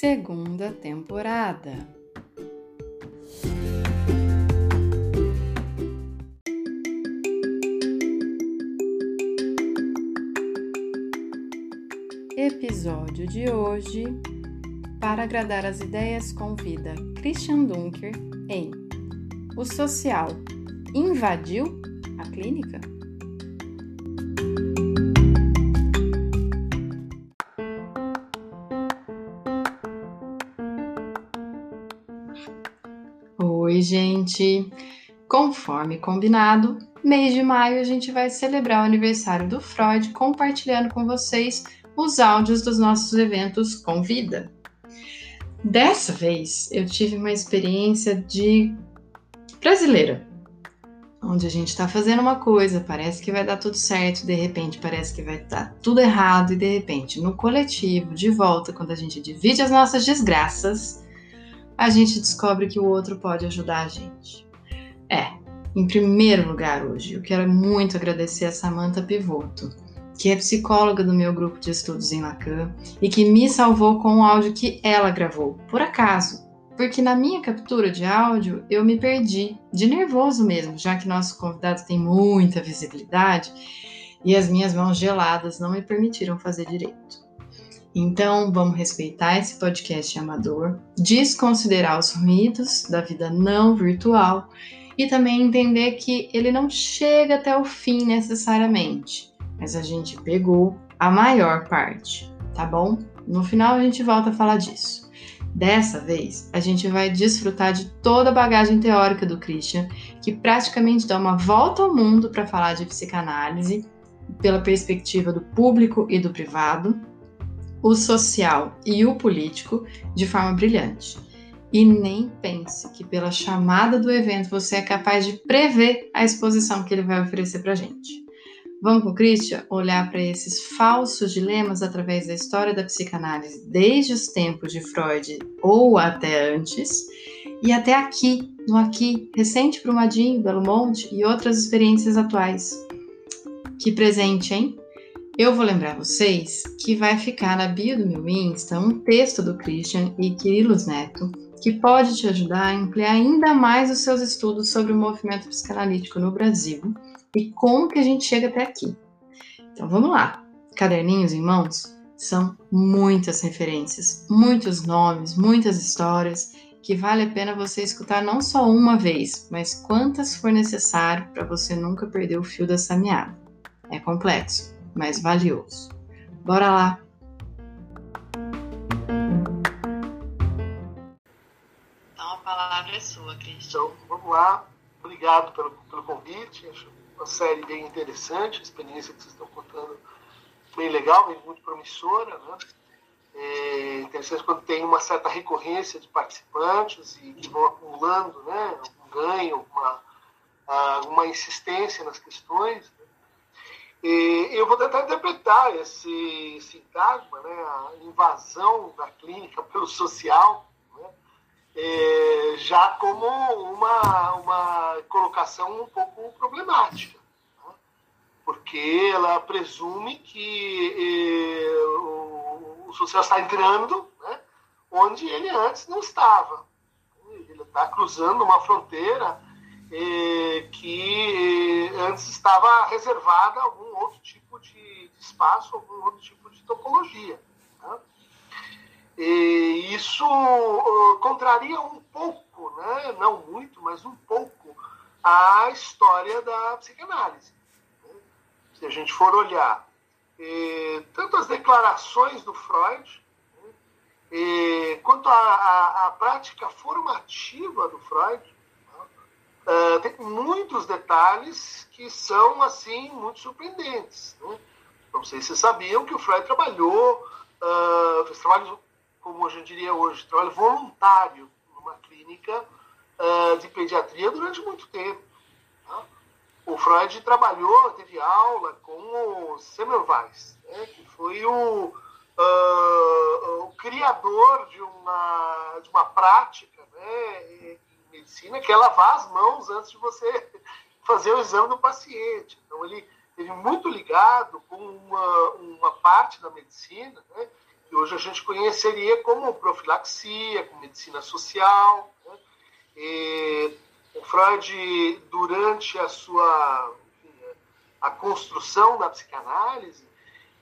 Segunda temporada. Episódio de hoje: Para agradar as ideias, convida Christian Dunker em O Social invadiu a clínica? Gente! Conforme combinado, mês de maio a gente vai celebrar o aniversário do Freud compartilhando com vocês os áudios dos nossos eventos com vida. Dessa vez eu tive uma experiência de brasileira, onde a gente está fazendo uma coisa, parece que vai dar tudo certo, de repente parece que vai dar tudo errado, e de repente no coletivo, de volta, quando a gente divide as nossas desgraças, a gente descobre que o outro pode ajudar a gente. É, em primeiro lugar hoje, eu quero muito agradecer a Samantha Pivoto que é psicóloga do meu grupo de estudos em Lacan e que me salvou com o áudio que ela gravou, por acaso. Porque na minha captura de áudio eu me perdi, de nervoso mesmo, já que nosso convidado tem muita visibilidade e as minhas mãos geladas não me permitiram fazer direito. Então, vamos respeitar esse podcast amador, desconsiderar os ruídos da vida não virtual e também entender que ele não chega até o fim necessariamente mas a gente pegou a maior parte, tá bom? No final a gente volta a falar disso. Dessa vez, a gente vai desfrutar de toda a bagagem teórica do Christian, que praticamente dá uma volta ao mundo para falar de psicanálise pela perspectiva do público e do privado, o social e o político de forma brilhante. E nem pense que pela chamada do evento você é capaz de prever a exposição que ele vai oferecer para gente. Vamos com o Christian olhar para esses falsos dilemas através da história da psicanálise, desde os tempos de Freud ou até antes, e até aqui, no aqui, recente Brumadinho, Belo Monte e outras experiências atuais. Que presente, hein? Eu vou lembrar vocês que vai ficar na bio do meu Insta um texto do Christian e Quirilos Neto que pode te ajudar a ampliar ainda mais os seus estudos sobre o movimento psicanalítico no Brasil e como que a gente chega até aqui. Então vamos lá. Caderninhos em mãos são muitas referências, muitos nomes, muitas histórias que vale a pena você escutar não só uma vez, mas quantas for necessário para você nunca perder o fio dessa meada. É complexo, mas valioso. Bora lá! Então a palavra é sua, Cristian. Então, vamos lá. Obrigado pelo, pelo convite. Acho uma série bem interessante, a experiência que vocês estão contando bem legal, bem muito promissora, né? É interessante quando tem uma certa recorrência de participantes e que vão acumulando, né, um ganho, uma, uma insistência nas questões. E eu vou tentar interpretar esse sintagma, né, a invasão da clínica pelo social, né, é, já como uma, uma colocação um pouco problemática, né? porque ela presume que eh, o, o, social está entrando né, onde ele antes não estava. Ele está cruzando uma fronteira eh, que eh, antes estava reservada a algum outro tipo de, espaço, algum outro tipo de topologia. Né? E isso uh, contraria um pouco, né? não muito, mas um pouco, a história da psicanálise. Né? Se a gente for olhar eh, tanto as declarações do Freud, né? eh, quanto a, prática formativa do Freud, uh, tem muitos detalhes que são assim muito surpreendentes. Né? Não sei se vocês sabiam que o Freud trabalhou, uh, fez trabalho, como a gente diria hoje, trabalho voluntário numa clínica uh, de pediatria durante muito tempo. Tá? O Freud trabalhou, teve aula com o Semmelweis, né, que foi o, uh, o criador de uma, de uma prática né, em medicina que é lavar as mãos antes de você fazer o exame do paciente. Então, ele esteve muito ligado com uma, uma parte da medicina, né, que hoje a gente conheceria como profilaxia, como medicina social. Né, e o Freud, durante a sua a construção da psicanálise,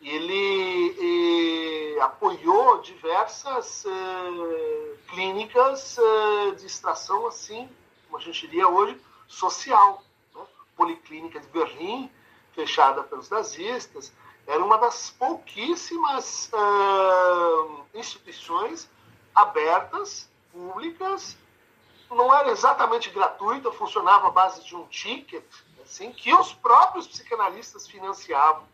ele apoiou diversas eh, clínicas eh, de extração assim, como a gente diria hoje, social. Né? Policlínica de Berlim, fechada pelos nazistas, era uma das pouquíssimas uh, instituições abertas, públicas, não era exatamente gratuita, funcionava à base de um ticket, assim, que os próprios psicanalistas financiavam.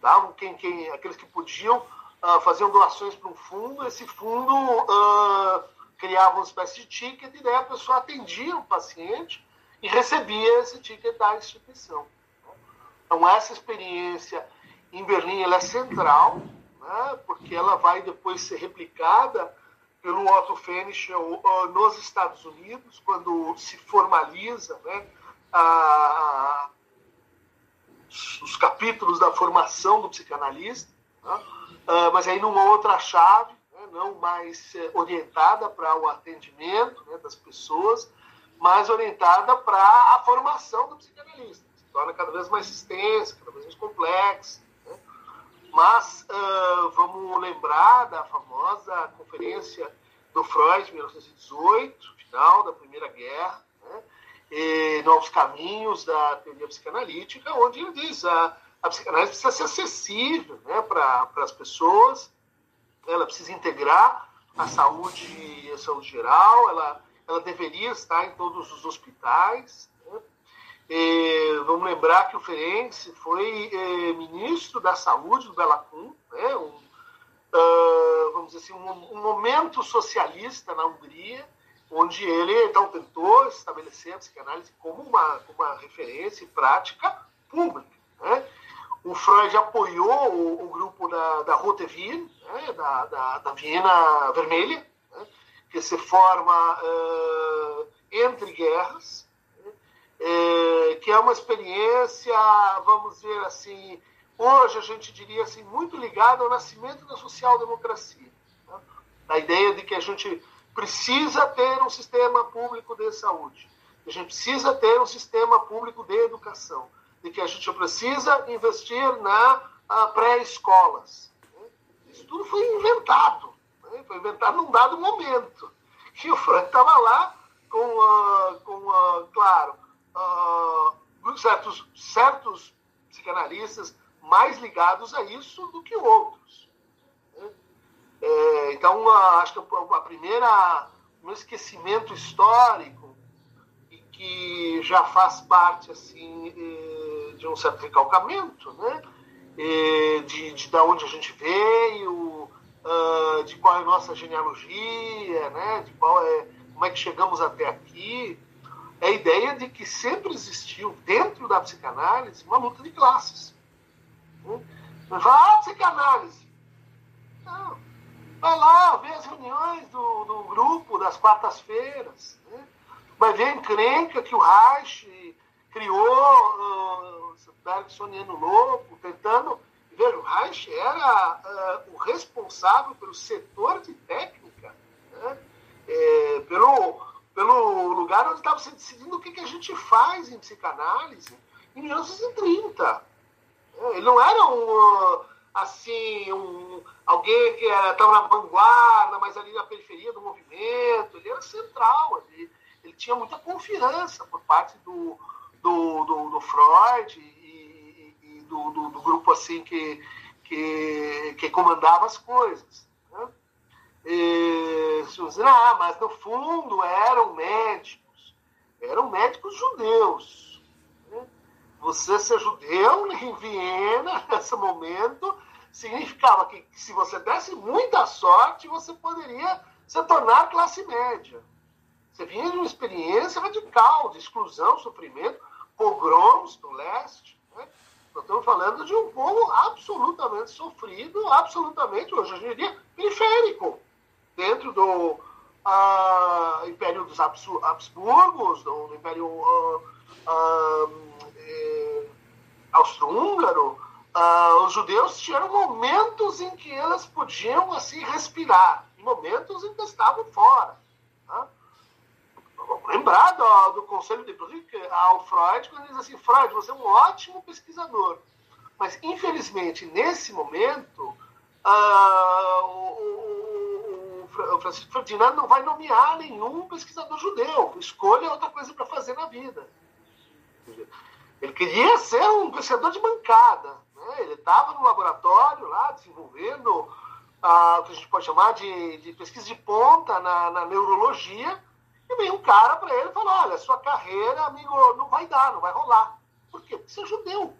Davam quem, quem, aqueles que podiam uh, faziam doações para um fundo, esse fundo uh, criava uma espécie de ticket e daí a pessoa atendia o paciente e recebia esse ticket da instituição. Então, essa experiência em Berlim ela é central, né, porque ela vai depois ser replicada pelo Otto Fenichel nos Estados Unidos, quando se formaliza né, a, os capítulos da formação do psicanalista, né, uh, mas aí numa outra chave, né, não mais eh, orientada para o atendimento né, das pessoas, mas orientada para a formação do psicanalista torna cada vez mais extensa, cada vez mais complexa. Né? Mas uh, vamos lembrar da famosa conferência do Freud, em 1918, final da Primeira Guerra? E Novos Caminhos da Teoria Psicanalítica, onde ele diz a, a psicanálise precisa ser acessível né, para as pessoas, ela precisa integrar a saúde, a saúde geral, ela, ela deveria estar em todos os hospitais, é, vamos lembrar que o Ferenc foi é, ministro da Saúde do Belacum, né, um, uh, vamos dizer assim, um, um, momento socialista na Hungria, onde ele então tentou estabelecer a psicanálise como uma, uma referência e prática pública. Né? O Freud apoiou o, o grupo da, da Rote Wien, né, da, da, da, Viena Vermelha, né, que se forma uh, entre guerras, é, que é uma experiência, vamos dizer assim, hoje a gente diria assim, muito ligada ao nascimento da social-democracia. Né? A ideia de que a gente precisa ter um sistema público de saúde, a gente precisa ter um sistema público de educação, de que a gente precisa investir na pré-escolas. Isso tudo foi inventado, né? foi inventado num dado momento. E o Frank estava lá com, uh, com uh, claro, uh, certos, certos psicanalistas mais ligados a isso do que outros. É, então, uh, acho que a primeira, um esquecimento histórico e que já faz parte assim eh, de um certo recalcamento, né? de, de da onde a gente veio, uh, de qual é a nossa genealogia, né? de qual é, como é que chegamos até aqui é a ideia de que sempre existiu dentro da psicanálise uma luta de classes. Né? Fala, ah, psicanálise. Não. Vai lá, vê as reuniões do, do grupo das quartas-feiras. Né? Vai ver a encrenca que o Reich criou, uh, Bergsoniano louco, tentando. Veja, o Reich era uh, o responsável pelo setor de técnica, né? é, pelo pelo lugar onde estava se decidindo o que, que a gente faz em psicanálise em 1930. É, ele não era um, assim, um, alguém que estava na vanguarda, mas ali na periferia do movimento. Ele era central, ele, ele tinha muita confiança por parte do, do, do, do Freud e, e do, do, do, grupo assim que, que, que comandava as coisas. E, ah, mas no fundo eram médicos, eram médicos judeus. Né? Você ser judeu em Viena, nesse momento, significava que se você desse muita sorte, você poderia se tornar classe média. Você vinha de uma experiência radical de exclusão, sofrimento, pogroms no leste. Né? Nós estamos falando de um povo absolutamente sofrido, absolutamente, hoje eu diria, periférico, dentro do uh, Império dos Habsburgos, do, do Império uh, uh, austro-húngaro, uh, os judeus tinham momentos em que eles podiam assim respirar, momentos em que estavam fora. Né? Lembrar do, do conselho de Brick ao Freud, quando ele diz assim: Freud, você é um ótimo pesquisador, mas infelizmente nesse momento uh, o, o, o, Francisco Ferdinando não vai nomear nenhum pesquisador judeu. Escolha outra coisa para fazer na vida. Ele queria ser um pesquisador de bancada. Né? Ele estava no laboratório lá desenvolvendo ah, o que a gente pode chamar de, de pesquisa de ponta na, na neurologia. E veio um cara para ele e falou: Olha, sua carreira, amigo, não vai dar, não vai rolar. Por quê? Porque você é judeu.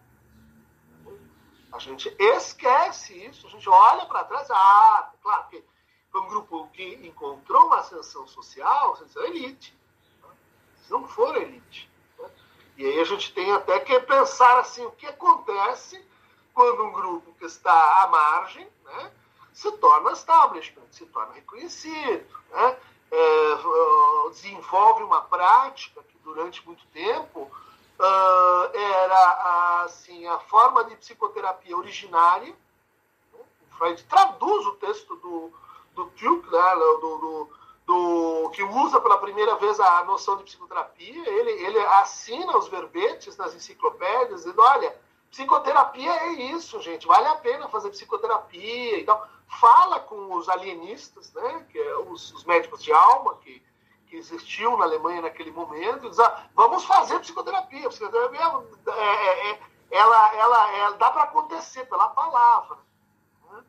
A gente esquece isso, a gente olha para trás. Ah, claro que foi um grupo que encontrou uma ascensão social, vocês são elite. Vocês não foram elite. E aí a gente tem até que pensar assim, o que acontece quando um grupo que está à margem né, se torna establishment, se torna reconhecido, né, é, desenvolve uma prática que durante muito tempo uh, era assim, a forma de psicoterapia originária. Né, Freud traduz o texto do, do né, do, do do que usa pela primeira vez a noção de psicoterapia, ele, ele assina os verbetes nas enciclopédias, dizendo, olha, psicoterapia é isso, gente, vale a pena fazer psicoterapia. Então, fala com os alienistas, né, que é os, os médicos de alma que, que existiam na Alemanha naquele momento, diz, ah, vamos fazer psicoterapia. Psicoterapia, é, é, é ela, ela, ela dá para acontecer pela palavra. Né?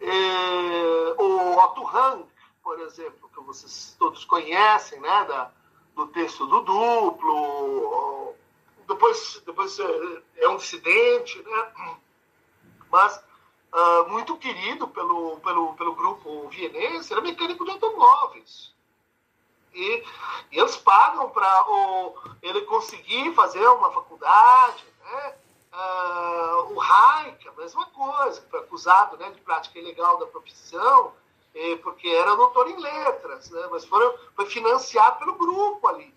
É, o Otto Hang, por exemplo, que vocês todos conhecem, né, da, do texto do duplo, depois, depois é, é um dissidente, né, mas uh, muito querido pelo, pelo, pelo grupo vienense, era mecânico de automóveis. E, e eles pagam para ele conseguir fazer uma faculdade, né? Uh, o Hayek, a mesma coisa, foi acusado né, de prática ilegal da profissão, porque era doutor em letras, né? mas foram, foi financiado pelo grupo ali.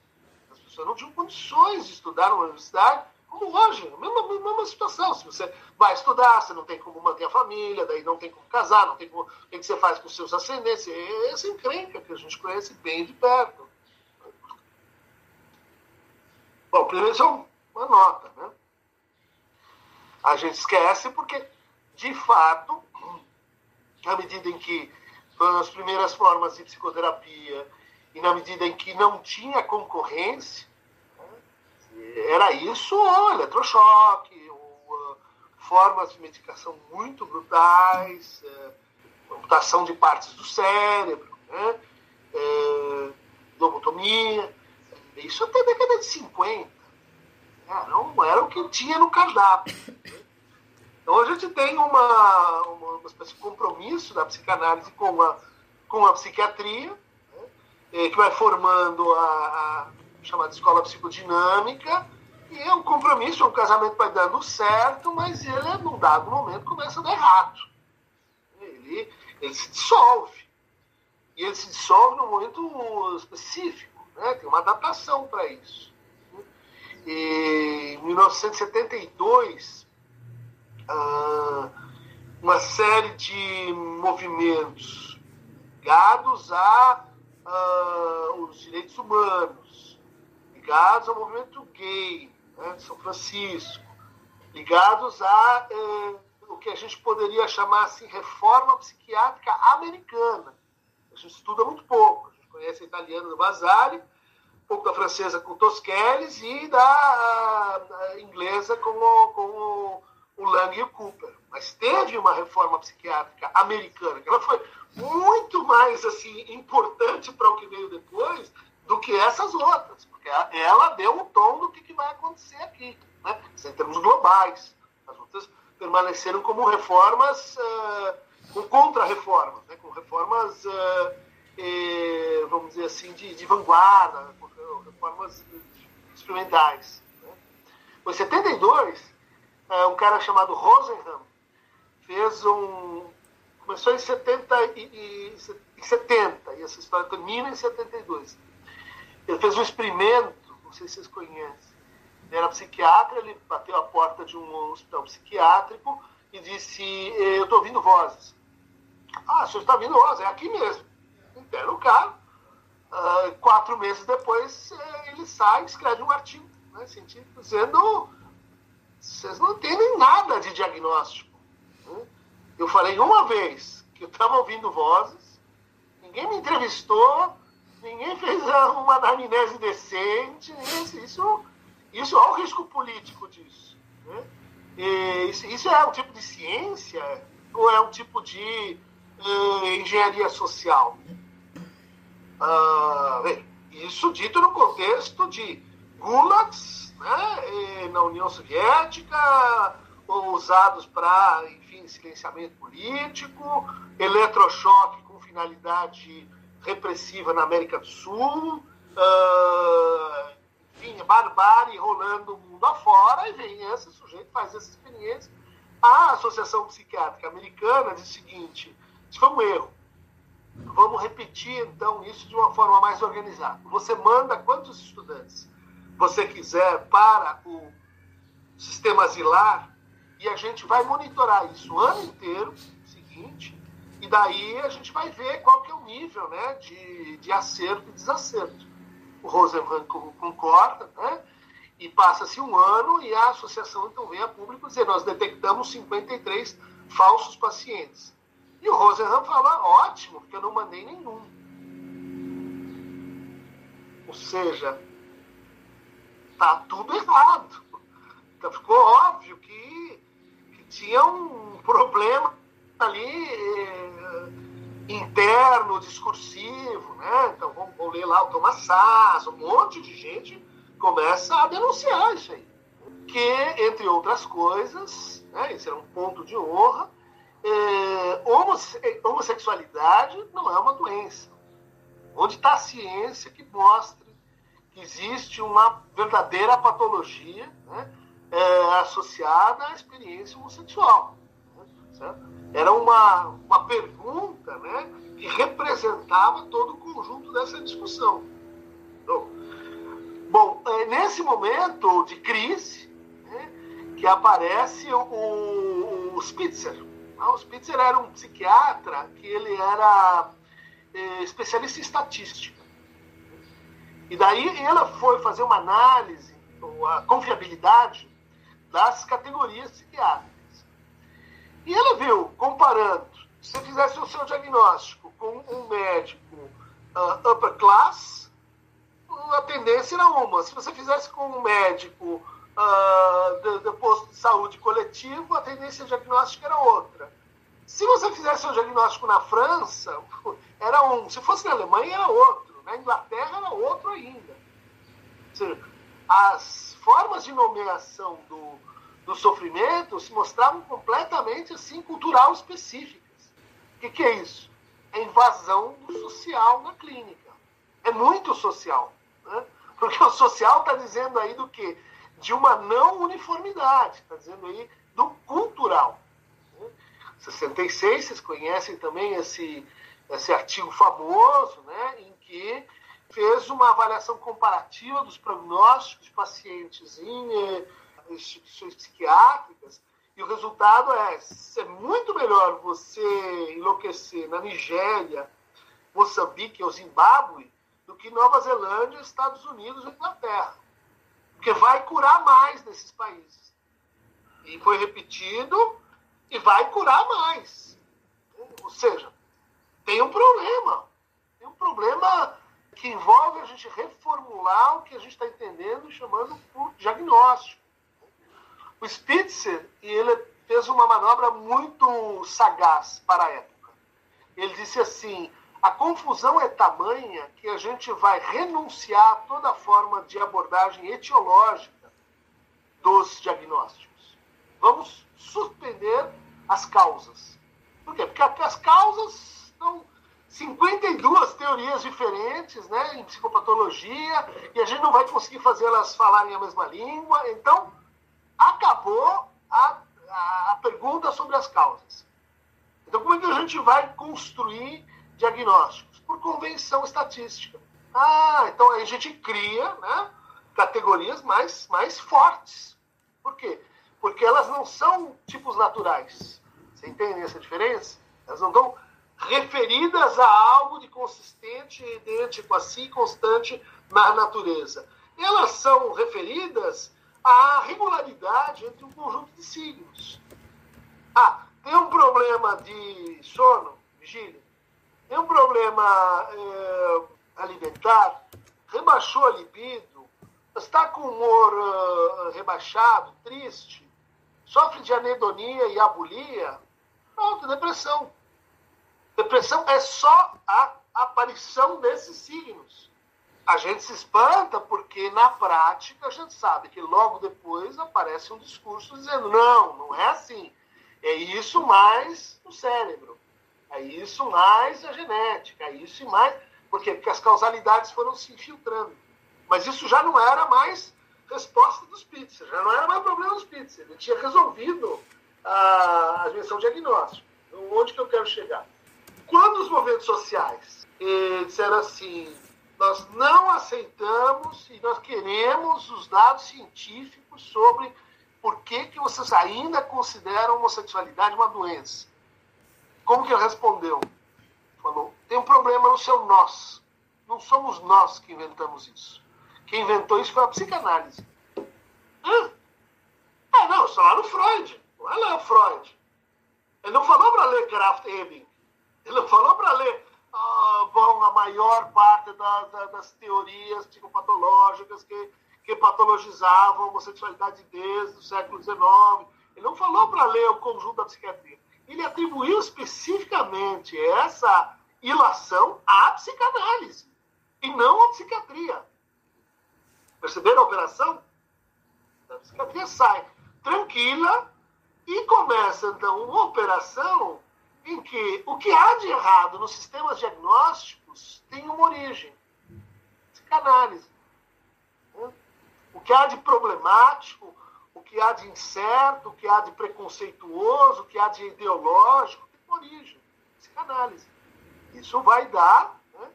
Pessoas não tinham condições de estudar na universidade, como hoje, a mesma, mesma situação. Se você vai estudar, você não tem como manter a família, daí não tem como casar, não tem como. O que você faz com seus ascendentes? Essa encrenca que a gente conhece bem de perto. Bom, primeiro isso é uma nota, né? A gente esquece porque, de fato, à medida em que as primeiras formas de psicoterapia e na medida em que não tinha concorrência, era isso ou eletrochoque, ou uh, formas de medicação muito brutais, uh, amputação de partes do cérebro, né, uh, lobotomia, isso até a década de 50. Né, não era o que tinha no cardápio. Né. Então a gente tem uma, uma, uma espécie de compromisso da psicanálise com a, com a psiquiatria, né, é, que vai formando a, a, chamada escola psicodinâmica, e é um compromisso, é um casamento vai dando certo, mas ele, num dado momento, começa a dar errado. Ele, ele se dissolve. E ele se dissolve num momento específico, né? tem uma adaptação para isso. E, em 1972, ah, uma série de movimentos ligados a uh, os direitos humanos, ligados ao movimento gay né, de São Francisco, ligados a uh, o que a gente poderia chamar assim reforma psiquiátrica americana. A gente estuda muito pouco. A gente conhece a italiana do Vasari, um pouco da francesa com Tosquelles e da uh, inglesa com o, com o o Lang e o Cooper. Mas teve uma reforma psiquiátrica americana, que ela foi muito mais assim importante para o que veio depois do que essas outras, porque ela deu o tom do que, que vai acontecer aqui. né? em termos globais. As lutas permaneceram como reformas, uh, com contra-reformas, né? com reformas, uh, eh, vamos dizer assim, de, de vanguarda, reformas experimentais. Né? Em 72, uh, um cara chamado Rosenham fez um. Começou em 70 e, e, em 70, e essa história termina em 72. Ele fez um experimento, não sei se vocês conhecem. Ele era psiquiatra, ele bateu a porta de um hospital psiquiátrico e disse: Eu estou ouvindo vozes. Ah, o senhor está ouvindo vozes? É aqui mesmo. Interna o cara. Uh, quatro meses depois, eh, ele sai e escreve um artigo né, científico dizendo: Vocês não entendem nada de diagnóstico. Né? Eu falei uma vez que eu estava ouvindo vozes, ninguém me entrevistou, ninguém fez uma anamnese decente, isso, isso é o risco político disso. Né? Isso, isso, é um tipo de ciência ou é um tipo de uh, engenharia social? Uh, bem, isso dito no contexto de gulags né, na União Soviética, usados para, enfim, silenciamento político, eletrochoque com finalidade repressiva na América do Sul, uh, enfim, barbárie rolando o mundo afora, e vem esse sujeito, faz essa experiência. A Associação Psiquiátrica Americana diz o seguinte: isso foi um erro. Vamos repetir, então, isso de uma forma mais organizada. Você manda quantos estudantes você quiser para o sistema asilar e a gente vai monitorar isso o ano inteiro seguinte daí a gente vai ver qual que é o nível né, de, de acerto e desacerto. O Rosenhan concorda, né? E passa-se um ano e a associação então vem a público dizer: nós detectamos 53 falsos pacientes. E o Rosenhan fala: ótimo, porque eu não mandei nenhum. Ou seja, tá tudo errado. Então ficou óbvio que, que tinha um problema ali eh, interno, discursivo, né? Então vamos, ler lá o Thomas Sass, um monte de gente começa a denunciar isso aí. Que, entre outras coisas, né, esse era um ponto de honra, eh, homossexualidade não é uma doença. Onde está a ciência que mostre que existe uma verdadeira patologia né, eh, associada à experiência homossexual. Né, certo? Era uma, uma pergunta né, que representava todo o conjunto dessa discussão. Então, bom, é nesse momento de crise né, que aparece o, o Spitzer. Ah, o Spitzer era um psiquiatra que ele era é, especialista em estatística. E daí ela foi fazer uma análise, a confiabilidade das categorias psiquiátricas. E ela viu, comparando, se fizesse o seu diagnóstico com um médico uh, upper class, a tendência era uma. Se você fizesse com um médico uh, de, posto de saúde coletivo, a tendência diagnóstica era outra. Se você fizesse o diagnóstico na França, era um. Se fosse na Alemanha, era outro. Na Inglaterra, era outro ainda. Seja, as formas de nomeação do, do sofrimento se mostravam completamente assim cultural específicas. O que, que é isso? É invasão do social na clínica. É muito social. Né? Porque o social está dizendo aí do quê? De uma não uniformidade, está dizendo aí do cultural. Né? 66, vocês conhecem também esse, esse artigo famoso, né, em que fez uma avaliação comparativa dos prognósticos de pacientes em eh, instituições psiquiátricas, e o resultado é, é muito melhor você enlouquecer na Nigéria, Moçambique ou Zimbábue do que Nova Zelândia, Estados Unidos ou Inglaterra. Porque vai curar mais nesses países. E foi repetido e vai curar mais. Ou seja, tem um problema. Tem um problema que envolve a gente reformular o que a gente está entendendo e chamando por diagnóstico. O Spitzer ele fez uma manobra muito sagaz para a época. Ele disse assim: a confusão é tamanha que a gente vai renunciar a toda forma de abordagem etiológica dos diagnósticos. Vamos suspender as causas. Por quê? Porque as causas são 52 teorias diferentes né, em psicopatologia e a gente não vai conseguir fazê-las falarem a mesma língua. Então, acabou a, a, pergunta sobre as causas. Então, como é que a gente vai construir diagnósticos? Por convenção estatística. Ah, então aí a gente cria né, categorias mais, mais fortes. Por quê? Porque elas não são tipos naturais. Você entende essa diferença? Elas não estão referidas a algo de consistente, idêntico a si, constante na natureza. Elas são referidas à regularidade entre um conjunto de signos. Ah, tem um problema de sono, vigília, tem um problema é, alimentar, rebaixou a libido, está com humor uh, rebaixado, triste, sofre de anedonia e abulia, pronto, depressão. Depressão é só a aparição desses signos. A gente se espanta porque, na prática, a gente sabe que logo depois aparece um discurso dizendo: não, não é assim. É isso mais o cérebro. É isso mais a genética. É isso e mais. Por quê? Porque as causalidades foram se infiltrando. Mas isso já não era mais resposta dos Spitzer, já não era mais problema dos Spitzer. Ele tinha resolvido a, a dimensão diagnóstica. Então, onde que eu quero chegar? Quando os movimentos sociais eh, disseram assim, nós não aceitamos e nós queremos os dados científicos sobre por que, que vocês ainda consideram a homossexualidade uma doença. Como que ele respondeu? Falou, tem um problema no seu nós. Não somos nós que inventamos isso. Quem inventou isso foi a psicanálise. Hã? Ah, não, está lá no Freud. Vai lá, Freud. Ele não falou para ler Kraft Ebing. Ele falou para ler ah, bom, a maior parte da, da, das teorias psicopatológicas que, que patologizavam a homossexualidade desde o século XIX. Ele não falou para ler o conjunto da psiquiatria. Ele atribuiu especificamente essa ilação à psicanálise e não à psiquiatria. Perceberam a operação? A psiquiatria sai tranquila e começa então uma operação em que o que há de errado nos sistemas diagnósticos tem uma origem, psicanálise. Né? O que há de problemático, o que há de incerto, o que há de preconceituoso, o que há de ideológico, tem uma origem, psicanálise. Isso vai dar, né,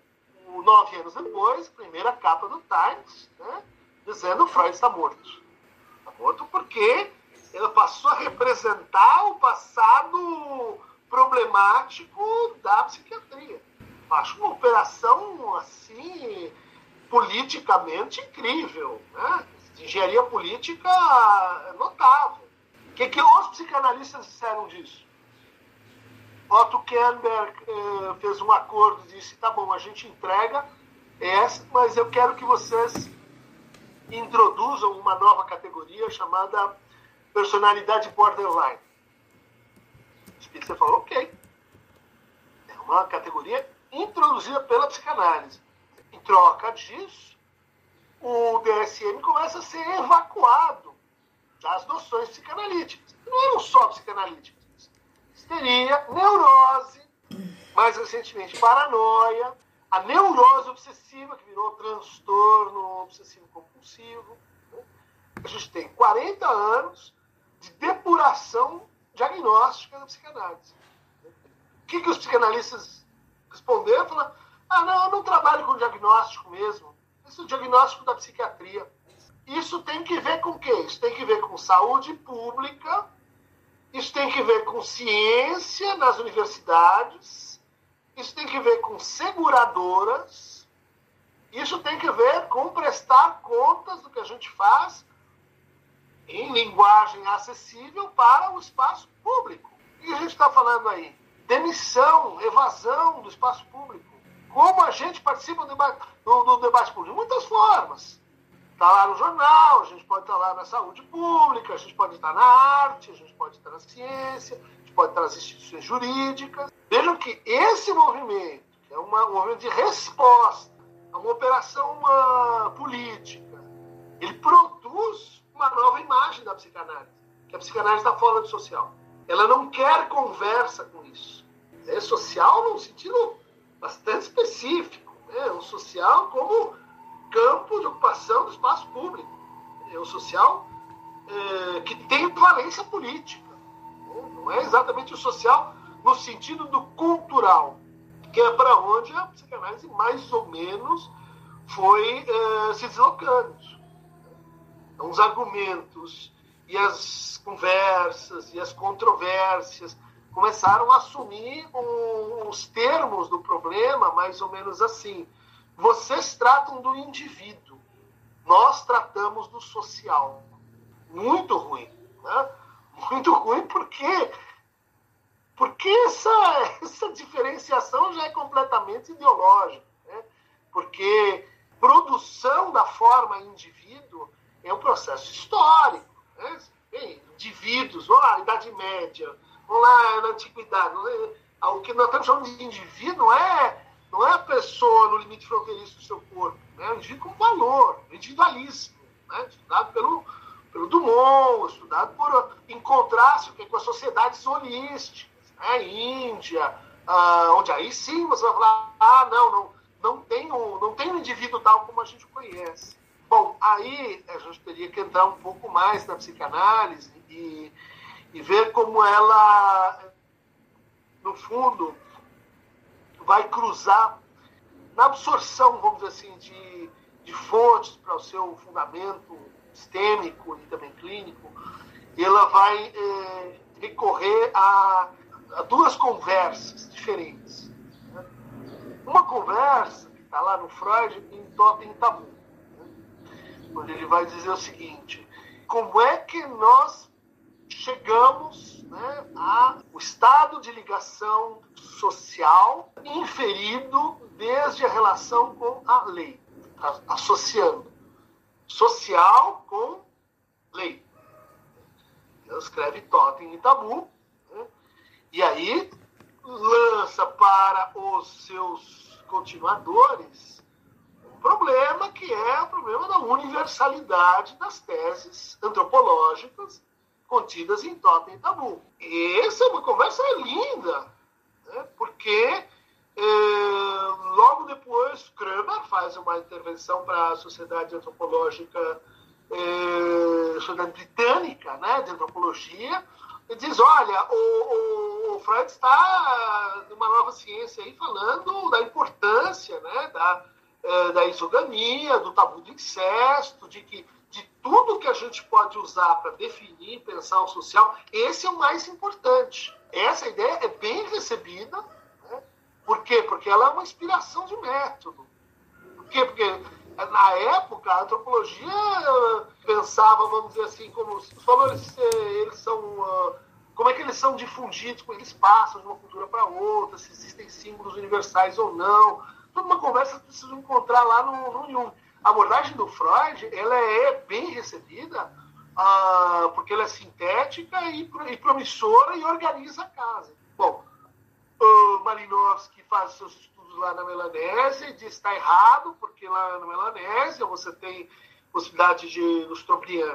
nove anos depois, primeira capa do Times, né, dizendo Freud está morto. Está morto porque ele passou a representar o passado problemático da psiquiatria. Acho uma operação assim politicamente incrível, né? Engenharia política notável. O que, que os psicanalistas disseram disso? Otto Kernberg eh, fez um acordo e disse: tá bom, a gente entrega essa, mas eu quero que vocês introduzam uma nova categoria chamada personalidade borderline. Spitzer falou, ok. É uma categoria introduzida pela psicanálise. Em troca disso, o DSM começa a ser evacuado das noções psicanalíticas. Não eram só psicanalíticas. Histeria, neurose, mais recentemente paranoia, a neurose obsessiva, que virou transtorno obsessivo compulsivo. Né? A gente tem 40 anos de depuração diagnóstica da psicanálise. O que, que os psicanalistas responderam? Falaram, ah, não, eu não trabalho com diagnóstico mesmo. Isso é o diagnóstico da psiquiatria. Isso tem que ver com o quê? Isso tem que ver com saúde pública, isso tem que ver com ciência nas universidades, isso tem que ver com seguradoras, isso tem que ver com prestar contas do que a gente faz em linguagem acessível para o espaço público. E a gente está falando aí? Demissão, evasão do espaço público. Como a gente participa do debate, do, do debate público? De muitas formas. Está lá no jornal, a gente pode estar tá lá na saúde pública, a gente pode estar na arte, a gente pode estar na ciência, a gente pode estar nas instituições jurídicas. Vejam que esse movimento, que é uma, um movimento de resposta a uma operação uma política, ele produz uma nova imagem psicanálise, que a psicanálise está fora do social. Ela não quer conversa com isso. É social num sentido bastante específico. Né? O social como campo de ocupação do espaço público. É o social é, que tem valência política. Né? Não é exatamente o social no sentido do cultural, que é para onde a psicanálise mais ou menos foi é, se deslocando. Então, os argumentos e as conversas e as controvérsias começaram a assumir os termos do problema mais ou menos assim. Vocês tratam do indivíduo, nós tratamos do social. Muito ruim. Né? Muito ruim porque, porque essa, essa diferenciação já é completamente ideológica. Né? Porque produção da forma indivíduo é um processo histórico. Né? Bem, indivíduos, vamos lá, Idade Média, vamos lá, na Antiguidade. O que nós estamos chamando de indivíduo não é, não é a pessoa no limite fronteiriço do seu corpo, né? é o indivíduo com valor, individualismo, né? estudado pelo, pelo Dumont, estudado por encontrar-se com as sociedades holísticas, né? Índia, ah, onde aí sim você vai falar, ah, não, não, não tem um, não tem um indivíduo tal como a gente conhece. Bom, aí a gente teria que entrar um pouco mais na psicanálise e, e ver como ela, no fundo, vai cruzar na absorção, vamos dizer assim, de, de fontes para o seu fundamento sistêmico e também clínico, ela vai é, recorrer a, a, duas conversas diferentes. Né? Uma conversa que está lá no Freud em Totem Tabu onde ele vai dizer o seguinte: como é que nós chegamos né, ao estado de ligação social inferido desde a relação com a lei, associando social com lei. Ele escreve Totem e Tabu, né, e aí lança para os seus continuadores problema que é o problema da universalidade das teses antropológicas contidas em Totem e Tabu. E essa é uma conversa linda, né? porque eh, logo depois Kramer faz uma intervenção para a Sociedade Antropológica eh, Sociedade Britânica né, de Antropologia, e diz, olha, o, o, o Freud está numa nova ciência aí falando da importância né, da é, da isogamia, do tabu do incesto, de que de tudo que a gente pode usar para definir, pensar o social, esse é o mais importante. Essa ideia é bem recebida. Né? Por quê? Porque ela é uma inspiração de método. Por quê? Porque na época a antropologia pensava, vamos dizer assim, como os valores eles são uh, como é que eles são difundidos, como eles passam de uma cultura para outra, se existem símbolos universais ou não toda uma conversa que encontrar lá no, no Jung. A abordagem do Freud ela é bem recebida ah, porque ela é sintética e, e, promissora e organiza a casa. Bom, o Malinowski faz seus estudos lá na Melanésia e diz que está errado, porque lá na Melanésia você tem possibilidade de, no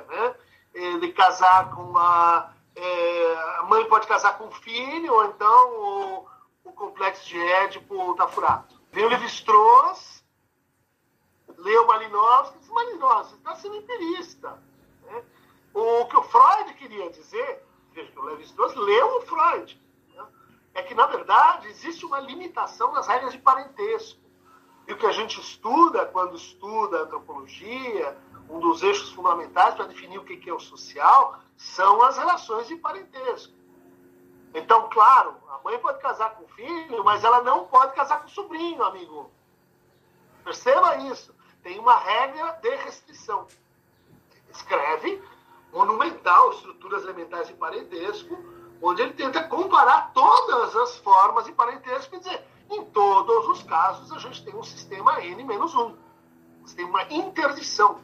né? de casar com uma... É, a mãe pode casar com o filho, ou então o, o complexo de Édipo está furado. Vem o Levi-Strauss, leu Malinowski, disse, Malinowski, está sendo empirista. Né? O que o Freud queria dizer, veja que o Levi-Strauss leu o Freud, né? é que, na verdade, existe uma limitação nas regras de parentesco. E o que a gente estuda quando estuda antropologia, um dos eixos fundamentais para definir o que é o social, são as relações de parentesco. Então, claro, a mãe pode casar com o filho, mas ela não pode casar com o sobrinho, amigo. Perceba isso. Tem uma regra de restrição. Escreve monumental, estruturas elementares de parentesco, onde ele tenta comparar todas as formas de parentesco e dizer, em todos os casos, a gente tem um sistema N-1. Você tem uma interdição.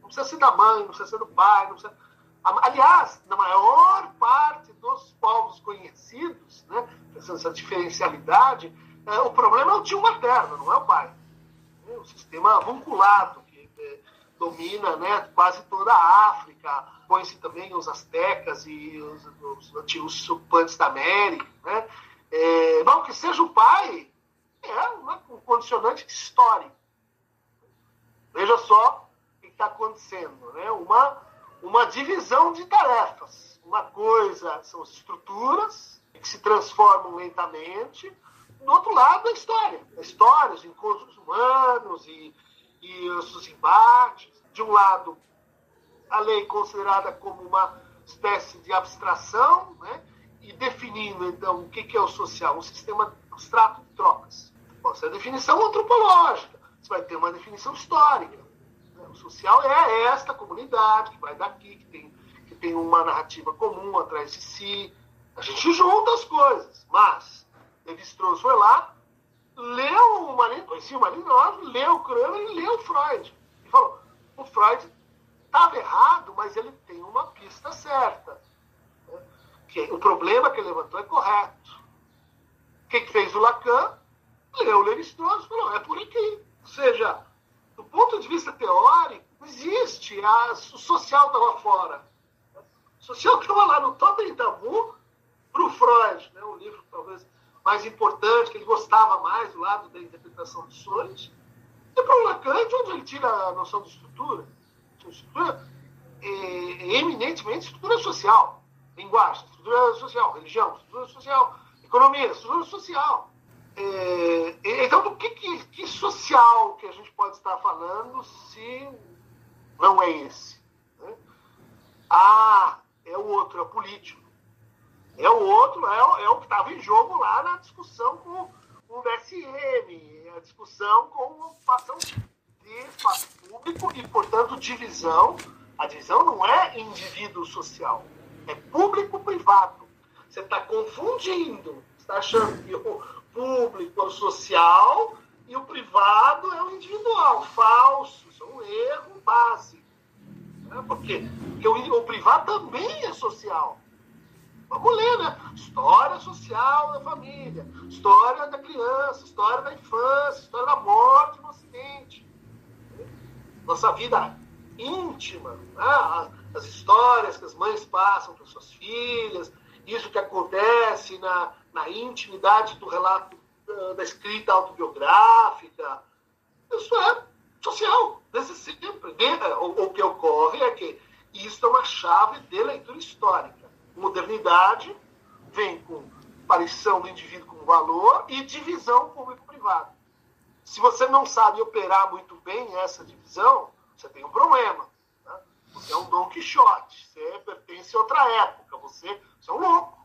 Não precisa ser da mãe, não precisa ser do pai, não precisa Aliás, na maior parte dos povos conhecidos, né, essa diferencialidade, é, o problema é o tio materno, não é o pai. É o sistema vinculado, que é, domina né, quase toda a África, põe-se também os astecas e os, os antigos ocupantes da América. Né? É, bom, que seja o pai é uma, um condicionante histórico. Veja só o que está acontecendo. Né? Uma, uma divisão de tarefas. Uma coisa são as estruturas que se transformam lentamente, do outro lado, a história. A história, os encontros humanos e, e os embates. De um lado, a lei considerada como uma espécie de abstração, né? e definindo, então, o que é o social? Um sistema abstrato de trocas. Essa é a definição antropológica. Você vai ter uma definição histórica. Social é esta comunidade que vai daqui, que tem, que tem uma narrativa comum atrás de si. A gente junta as coisas, mas Levi-Strauss foi lá, leu o Marino, conhecia o Malinov, leu o Kramer e leu o Freud. E falou, o Freud estava errado, mas ele tem uma pista certa. Né? Que o problema que ele levantou é correto. O que, que fez o Lacan? Leu o Levi-Strauss e falou, é por aqui. Ou seja, do ponto de vista teórico, existe, a, o social estava fora. O social estava lá no Totem Tabu para o Freud, né? livro talvez mais importante, que ele gostava mais do lado da interpretação dos sonhos. E para o Lacan, de onde ele tira a noção de estrutura? Estrutura é, é eminentemente estrutura social. Linguagem, estrutura social. Religião, estrutura social. Economia, estrutura social. É, então, do que, que, que, social que a gente pode estar falando se não é esse? Né? Ah, é o outro, é o político. É o outro, é, o, é o que estava em jogo lá na discussão com, com o DSM, a discussão com a ocupação de espaço público e, portanto, divisão. A divisão não é indivíduo social, é público-privado. Você está confundindo, está achando que o público é o social e o privado é o individual. Falso, isso é um erro básico. Né? Porque, porque o, o privado também é social. Vamos ler, né? História social da família, história da criança, história da infância, história da morte no Ocidente. Nossa vida íntima, né? as histórias que as mães passam para suas filhas, isso que acontece na, na intimidade do relato da escrita autobiográfica. Isso é social, desde sempre. O, o que ocorre é que isso é uma chave de leitura histórica modernidade vem com aparição do indivíduo como valor e divisão público-privado. Se você não sabe operar muito bem essa divisão, você tem um problema. Né? Você é um Dom Quixote, você pertence a outra época, você, você é um louco.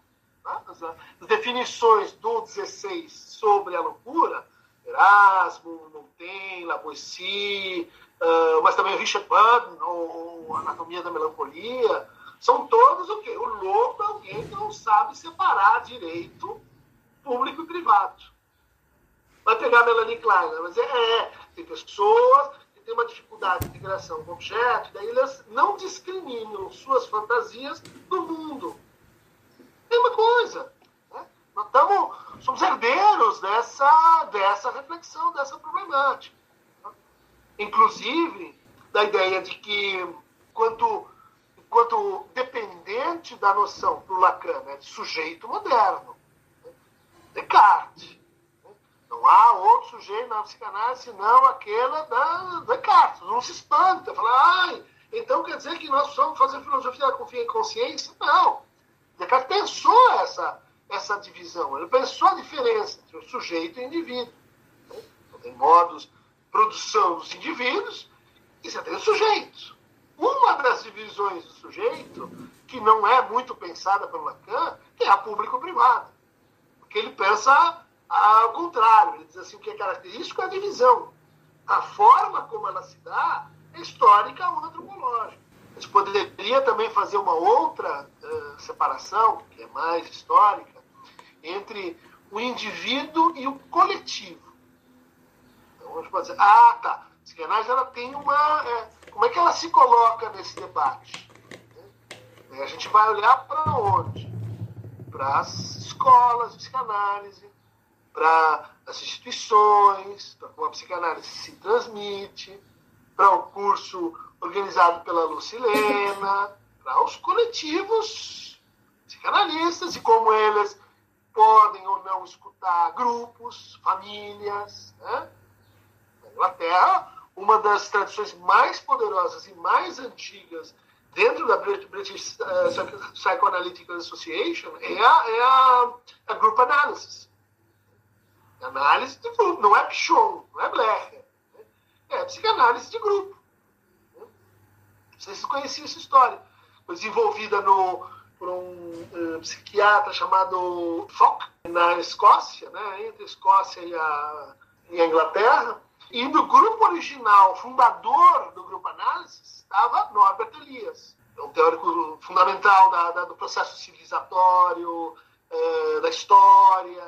As, definições do 16 sobre a loucura, Erasmo, Montaigne, Lavoisier, uh, mas também Richard Burton, ou, ou Anatomia da Melancolia, são todos o quê? O louco é alguém que não sabe separar direito público e privado. Vai pegar a Melanie Klein, né? mas é, é, tem pessoas que têm uma dificuldade de integração com objeto, daí elas não discriminam suas fantasias do mundo. Mesma coisa. Né? Nós tamo, somos herdeiros dessa, dessa reflexão, dessa problemática. Inclusive, da ideia de que quanto enquanto dependente da noção do Lacan né, de sujeito moderno. Né, Descartes. Né, não há outro sujeito na psicanálise senão aquela da Descartes. Não se espanta, fala, ai, então quer dizer que nós precisamos fazer filosofia da consciência? Não. Descartes pensou essa, essa divisão, ele pensou a diferença entre o sujeito e o indivíduo. Né? Então, tem modos produção dos indivíduos e você tem o sujeito. Uma das divisões do sujeito, que não é muito pensada pelo Lacan, é a público-privada. Porque ele pensa ao contrário. Ele diz assim, o que é característico é a divisão. A forma como ela se dá é histórica ou antropológica. A gente poderia também fazer uma outra uh, separação, que é mais histórica, entre o indivíduo e o coletivo. Então, a gente pode dizer, ah, tá, a psicanálise ela tem uma... É, como é que ela se coloca nesse debate? A gente vai olhar para onde? Para as escolas de psicanálise, para as instituições, para como a psicanálise se transmite, para o curso organizado pela Lucilena, para os coletivos psicanalistas e como eles podem ou não escutar grupos, famílias. Né? Na Inglaterra, uma das tradições mais poderosas e mais antigas dentro da British uh, Psychoanalytical Association é a, é a, a Group Analysis. Análise de grupo, não é Pichon, não é Blecher. Né? É psicanálise de grupo. Né? Vocês conheciam essa história. Foi desenvolvida no, por um uh, psiquiatra chamado Fock, na Escócia, né? entre a Escócia e a, e a Inglaterra. E do grupo original, fundador do grupo Análise, estava Norbert Elias, é um teórico fundamental da, da, do processo civilizatório, é, da história.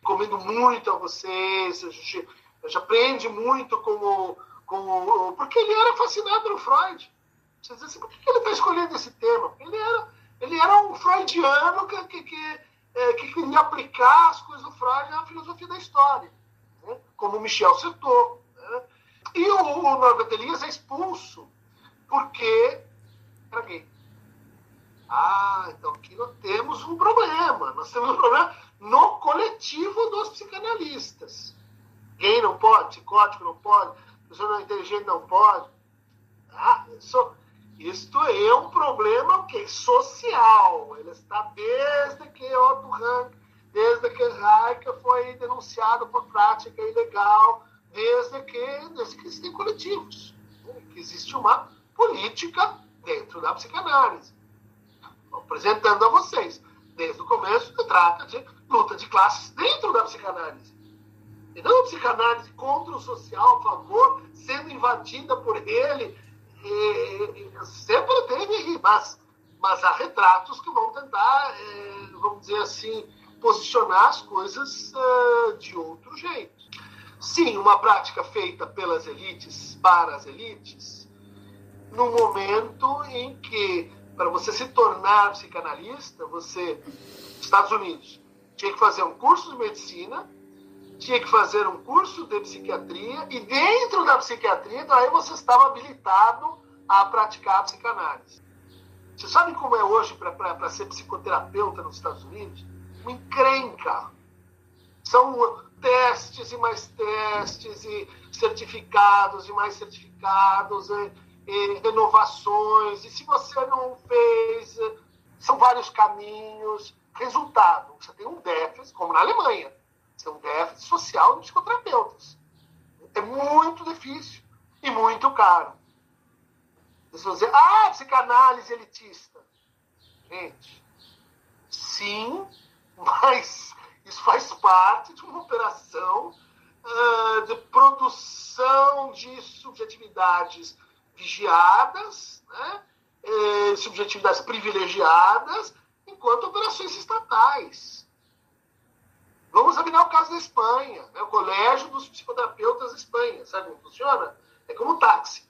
Recomendo muito a vocês, a gente, a gente aprende muito com o, Porque ele era fascinado no Freud. Você diz assim, por que ele está escolhendo esse tema? Ele era, ele era um freudiano que, que, que, é, que queria aplicar as coisas do Freud na filosofia da história né? como Michel Certeau. Né? E o, o Norbert Elias é expulso porque era gay. Ah, então aqui nós temos um problema. Nós temos um problema no coletivo dos psicanalistas. Gay não pode, psicótico não pode, pessoa não inteligente não pode. Ah, isso, isto é um problema o quê? social. Ele está desde que Otto Rank desde que Raica foi denunciado por prática ilegal, desde que, desde que existem coletivos, que existe uma política dentro da psicanálise. Apresentando a vocês, desde o começo, se trata de luta de classes dentro da psicanálise. E não a psicanálise contra o social, a favor, sendo invadida por ele. E, e, sempre teve, mas, mas há retratos que vão tentar, é, vamos dizer assim, posicionar as coisas uh, de outro jeito. Sim, uma prática feita pelas elites para as elites, no momento em que, para você se tornar psicanalista, você, Estados Unidos, tinha que fazer um curso de medicina, tinha que fazer um curso de psiquiatria, e dentro da psiquiatria, daí você estava habilitado a praticar a psicanálise. Você sabe como é hoje para ser psicoterapeuta nos Estados Unidos? uma encrenca. São testes e mais testes, e certificados e mais certificados, e, e renovações. E se você não fez, são vários caminhos. Resultado: você tem um déficit, como na Alemanha, tem um déficit social de psicoterapeutas. É muito difícil e muito caro. Vocês vão dizer, ah, psicanálise elitista. Gente, sim, mas isso faz parte de uma operação uh, de produção de subjetividades vigiadas, né? Eh, subjetividades privilegiadas, enquanto operações estatais. Vamos examinar o caso da Espanha, né? o Colégio dos Psicoterapeutas da Espanha. Sabe como funciona? É como um táxi.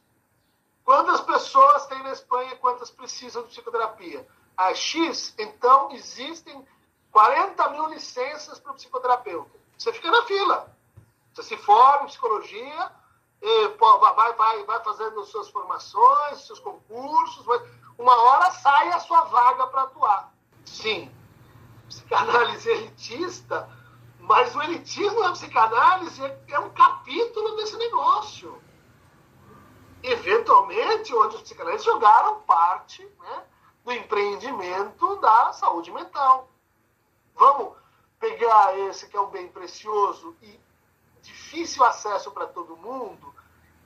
Quantas pessoas tem na Espanha, quantas precisam de psicoterapia? A X, então existem 40 mil licenças para o psicoterapeuta. Você fica na fila. Você se forma em psicologia, vai, vai, vai fazendo suas formações, seus concursos, uma hora sai a sua vaga para atuar. Sim, psicanálise elitista, mas o elitismo da psicanálise é um capítulo desse negócio. Eventualmente, onde os psicanalistas jogaram parte né, do empreendimento da saúde mental. Vamos pegar esse que é um bem precioso e difícil acesso para todo mundo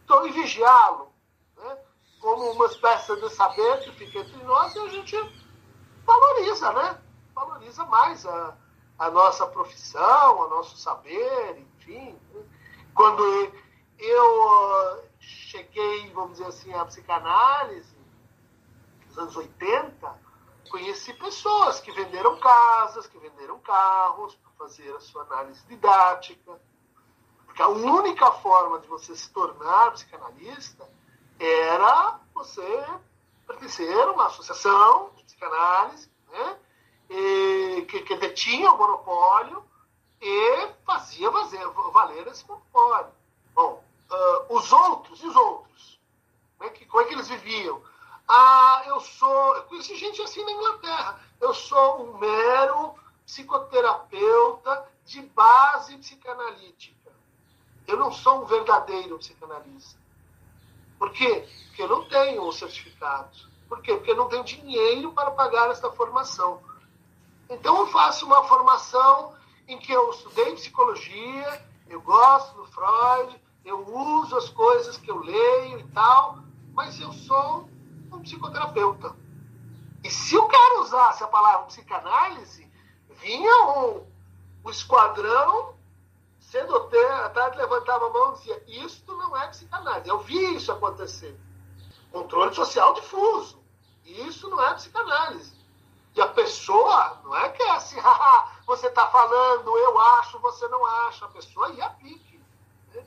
então, e vigiá-lo né? como uma espécie de saber que fica entre nós e a gente valoriza, né? Valoriza mais a, a nossa profissão, o nosso saber, enfim. Né? Quando eu cheguei, vamos dizer assim, à psicanálise, nos anos 80, conheci pessoas que venderam casas, que venderam carros para fazer a sua análise didática. Porque a única forma de você se tornar psicanalista era você pertencer a uma associação de psicanálise né? E, que, que detinha o monopólio e fazia valer, valer esse monopólio. Bom, uh, os outros, e os outros? Como é que, como é que eles viviam? Ah, eu sou. Eu conheci gente assim na Inglaterra. Eu sou um mero psicoterapeuta de base psicanalítica. Eu não sou um verdadeiro psicanalista. Por quê? Porque eu não tenho o certificado. Por quê? Porque eu não tenho dinheiro para pagar esta formação. Então eu faço uma formação em que eu estudei psicologia, eu gosto do Freud, eu uso as coisas que eu leio e tal, mas eu sou um psicoterapeuta. E se o cara usasse a palavra psicanálise, vinha um, um esquadrão cedo à tarde levantava a mão e dizia: Isto não é psicanálise. Eu vi isso acontecer. Controle social difuso. Isso não é psicanálise. E a pessoa, não é que é assim, você está falando, eu acho, você não acha. A pessoa ia pique. Né?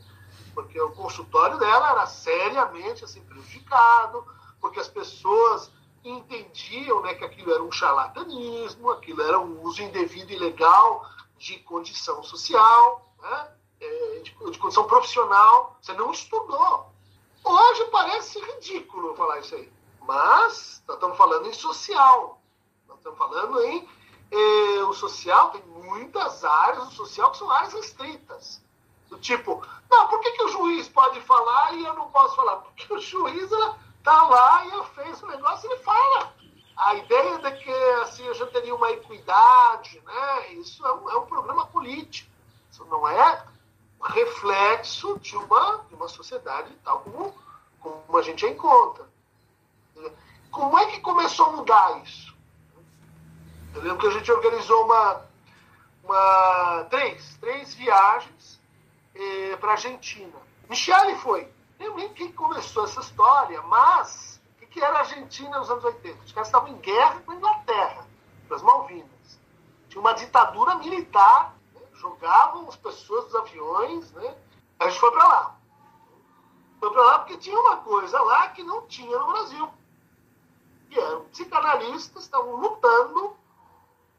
Porque o consultório dela era seriamente assim, prejudicado, porque as pessoas entendiam né, que aquilo era um charlatanismo, aquilo era um uso indevido e ilegal de condição social, né, é, de, de condição profissional. Você não estudou. Hoje parece ridículo falar isso aí. Mas nós estamos falando em social. Estamos falando em. Eh, o social tem muitas áreas do social que são áreas restritas. Do tipo, não, por que, que o juiz pode falar e eu não posso falar? Porque o juiz ela, tá lá e fez o negócio e ele fala. A ideia de que assim, a gente teria uma equidade, né? isso é um, é um problema político. Isso não é reflexo de uma, de uma sociedade tal como, como a gente encontra. Como é que começou a mudar isso? Eu lembro que a gente organizou uma, uma três, três viagens eh, para a Argentina. Michele foi lembro quem começou essa história, mas o que, que era a Argentina nos anos 80? Os caras estavam em guerra com a Inglaterra, das Malvinas. Tinha uma ditadura militar, né? jogavam as pessoas dos aviões, né? A gente foi para lá. Foi para lá porque tinha uma coisa lá que não tinha no Brasil. Que eram psicanalistas, estavam lutando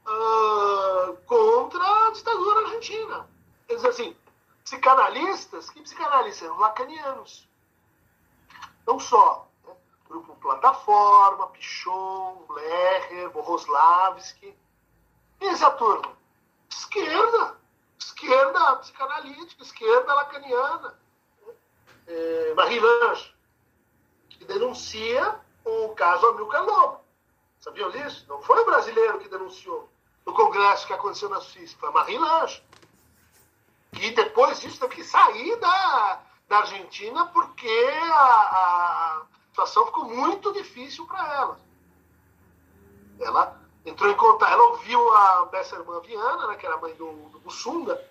uh, contra a ditadura argentina. Quer dizer assim, psicanalistas, que psicanalistas? Eram lacanianos. Não só. Né? Grupo Plataforma, Pichon, Leher, Boroslavski. E essa turma? Esquerda. Esquerda psicanalítica, esquerda lacaniana. É, Marie Lange, que denuncia o caso Amilcar Lobo. Sabiam disso? Não foi o brasileiro que denunciou no congresso que aconteceu na Suíça, foi a Marie Lange. E depois disso teve que sair da, da Argentina porque a, a situação ficou muito difícil para ela. Ela entrou em contato, ela ouviu a Besserman Viana, né, que era mãe do, do Bussunda,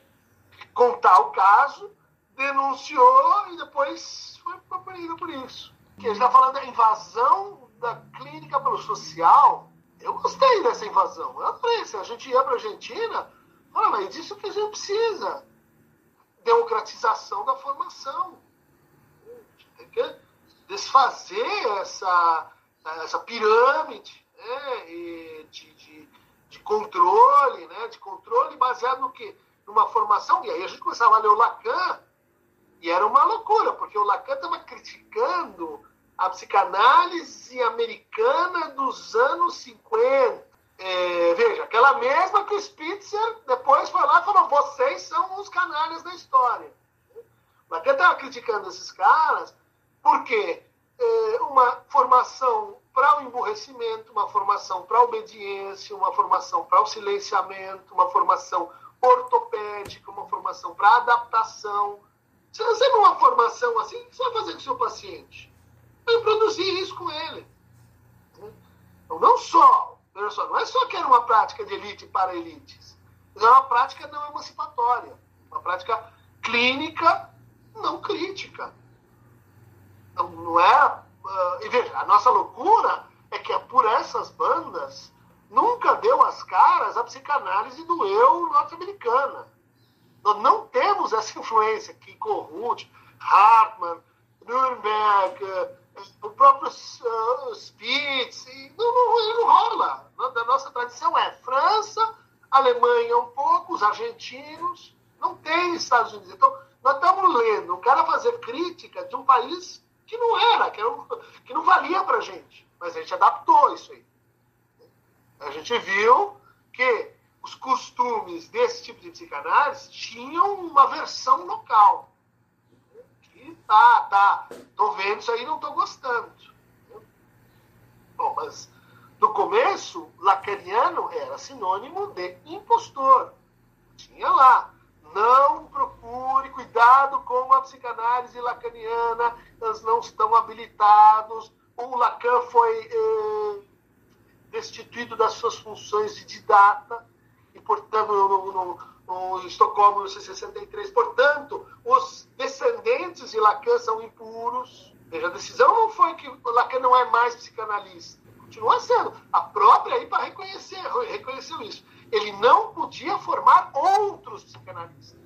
contar o caso, denunciou e depois foi punida por isso. Que a gente está falando da invasão da clínica pelo social. Eu gostei dessa invasão. Eu falei, se a gente ia para a Argentina, mas é disso que a gente precisa democratização da formação. Tem que desfazer essa, essa pirâmide né, de, de, de, controle, né, de controle baseado no quê? Numa formação. E aí a gente começava a ler o Lacan, e era uma loucura, porque o Lacan estava criticando a psicanálise americana dos anos 50 é, veja, aquela mesma que o Spitzer depois foi lá e falou: vocês são os canalhas da história. Lacan estava criticando esses caras porque é, uma formação para o emburrecimento, uma formação para a obediência, uma formação para o silenciamento, uma formação ortopédica, uma formação para adaptação. Se você não uma formação assim, o que você vai fazer com o seu paciente? Vai produzir isso com ele. Então, não só só, não é só que era uma prática de elite para elites, mas é uma prática não emancipatória, uma prática clínica não crítica. Não, não é. Uh, e veja, a nossa loucura é que é por essas bandas nunca deu as caras a psicanálise do eu norte-americana. Nós não temos essa influência que Corrut, Hartmann, Nuremberg, o próprio uh, Spitz, não, não, não rola. Da nossa tradição é França, Alemanha um pouco, os argentinos, não tem Estados Unidos. Então, nós estamos lendo um cara fazer crítica de um país que não era, que era um, valia para gente, mas a gente adaptou isso aí. A gente viu que os costumes desse tipo de psicanálise tinham uma versão local. Tá, tá, tô vendo isso aí não tô gostando. Bom, mas no começo, lacaniano era sinônimo de impostor. Tinha lá. Não procure, cuidado com a psicanálise lacaniana, eles não estão habilitados. O Lacan foi eh, destituído das suas funções de didata, e, portanto, no, no, no Estocolmo, no 63. Portanto, os descendentes de Lacan são impuros. Veja, a decisão não foi que Lacan não é mais psicanalista continua sendo. A própria IPA reconhecer, reconheceu isso. Ele não podia formar outros psicanalistas.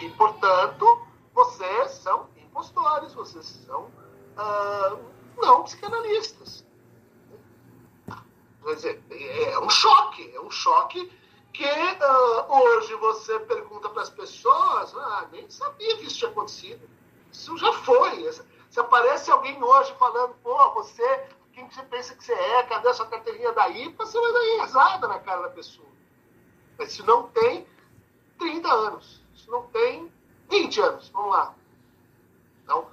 E, portanto, vocês são impostores, vocês são uh, não psicanalistas. Quer dizer, é um choque, é um choque que uh, hoje você pergunta para as pessoas, ah, nem sabia que isso tinha acontecido. Isso já foi. Se aparece alguém hoje falando, pô, você quem que você pensa que você é, cadê a sua carteirinha da IPA, você vai dar risada na cara da pessoa. Mas se não tem 30 anos, se não tem 20 anos, vamos lá. Então,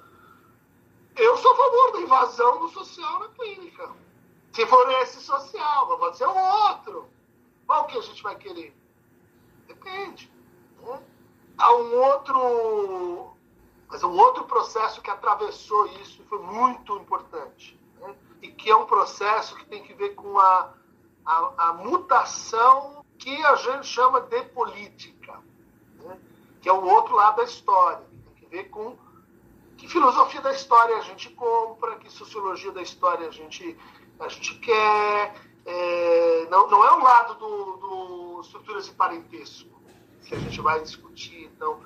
eu sou a favor da invasão do social na clínica. Se for esse social, mas pode ser o outro. Qual que a gente vai querer? Depende. Né? Há um outro. Mas um outro processo que atravessou isso e foi muito importante e que é um processo que tem que ver com a, a, a mutação que a gente chama de política, né? que é o outro lado da história, que tem que ver com que filosofia da história a gente compra, que sociologia da história a gente, a gente quer. É, não, não é o lado do, do estruturas de parentesco que a gente vai discutir. Então,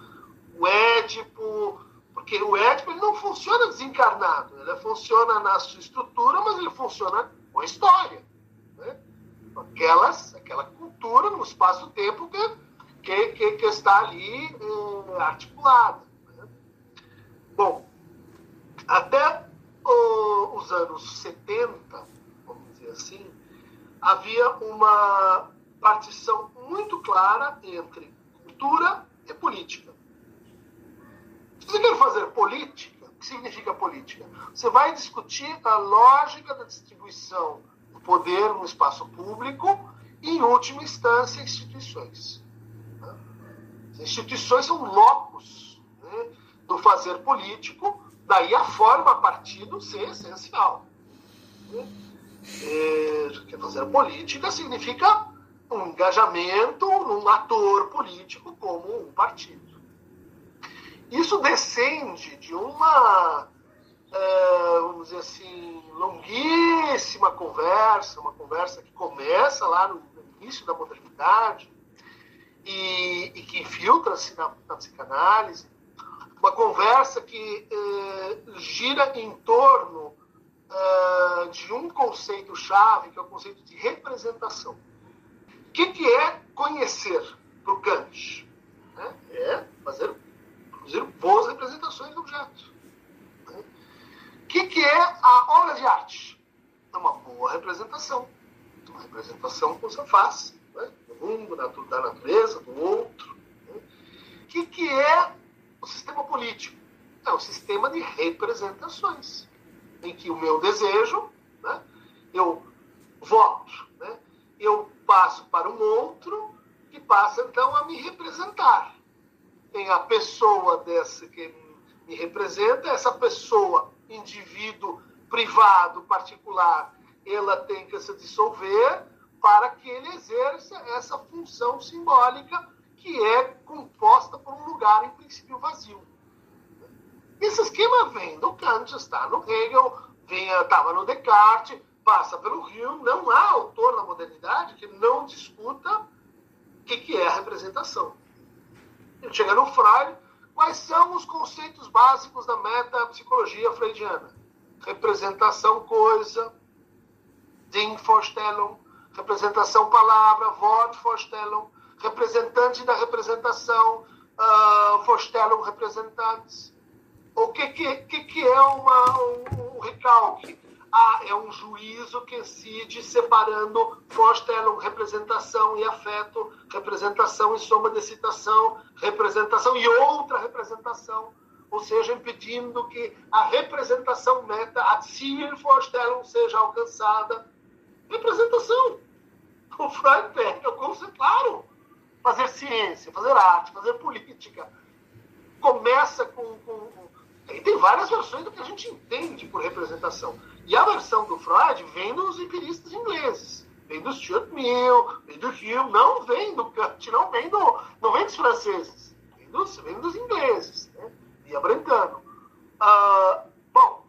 o Édipo porque o Édipo ele não funciona desencarnado, ele funciona na sua estrutura, mas ele funciona com a história. Né? Aquelas, aquela cultura no espaço-tempo que, que, que, está ali eh, articulada. Né? Bom, até os anos 70, vamos dizer assim, havia uma partição muito clara entre cultura e política. Se você quer fazer política, o que significa política? Você vai discutir a lógica da distribuição do poder no espaço público e, em última instância, instituições. As instituições são locos né, do fazer político, daí a forma partido ser essencial. Né? É, fazer política significa um engajamento num ator político como um partido. Isso descende de uma, é, vamos dizer assim, longuíssima conversa, uma conversa que começa lá no, início da modernidade e, e que infiltra-se na, na, psicanálise, uma conversa que é, gira em torno é, de um conceito-chave, que é o conceito de representação. O que, que é conhecer para o Kant? É fazer produzir boas representações do objeto. O que, que é a obra de arte? É uma boa representação. Uma representação que você faz né? do mundo, da natureza, do outro. Né? O que, que é o sistema político? É um sistema de representações, em que o meu desejo, né? eu voto, né? eu passo para um outro que passa então a me representar tem a pessoa dessa que me representa, essa pessoa, indivíduo privado, particular, ela tem que se dissolver para que ele exerça essa função simbólica que é composta por um lugar, em princípio, vazio. Esse esquema vem do Kant, está no Hegel, estava no Descartes, passa pelo Hume. Não há autor na modernidade que não discuta o que, que é a representação chega no Freud, quais são os conceitos básicos da metapsicologia freudiana? Representação coisa, Dingvorstellung, representação palavra, Wortvorstellung, representante da representação, uh, Vorstellung representantes. O que, que, que, é uma, um, um recalque. Ah, é um juízo que incide separando Vorstellung, representação e afeto, representação e soma de citação, representação e outra representação, ou seja, impedindo que a representação meta, a Zielvorstellung, seja alcançada. Representação. O Freud pega o conceito, claro, fazer ciência, fazer arte, fazer política. Começa com, com e tem várias versões do que a gente entende por representação. E a versão do Freud vem dos empiristas ingleses. Vem do Stuart Mill, vem do Hume, não vem do Kant, não vem, do, não vem dos franceses. Vem dos, vem dos ingleses, né? via Brentano. Ah, bom,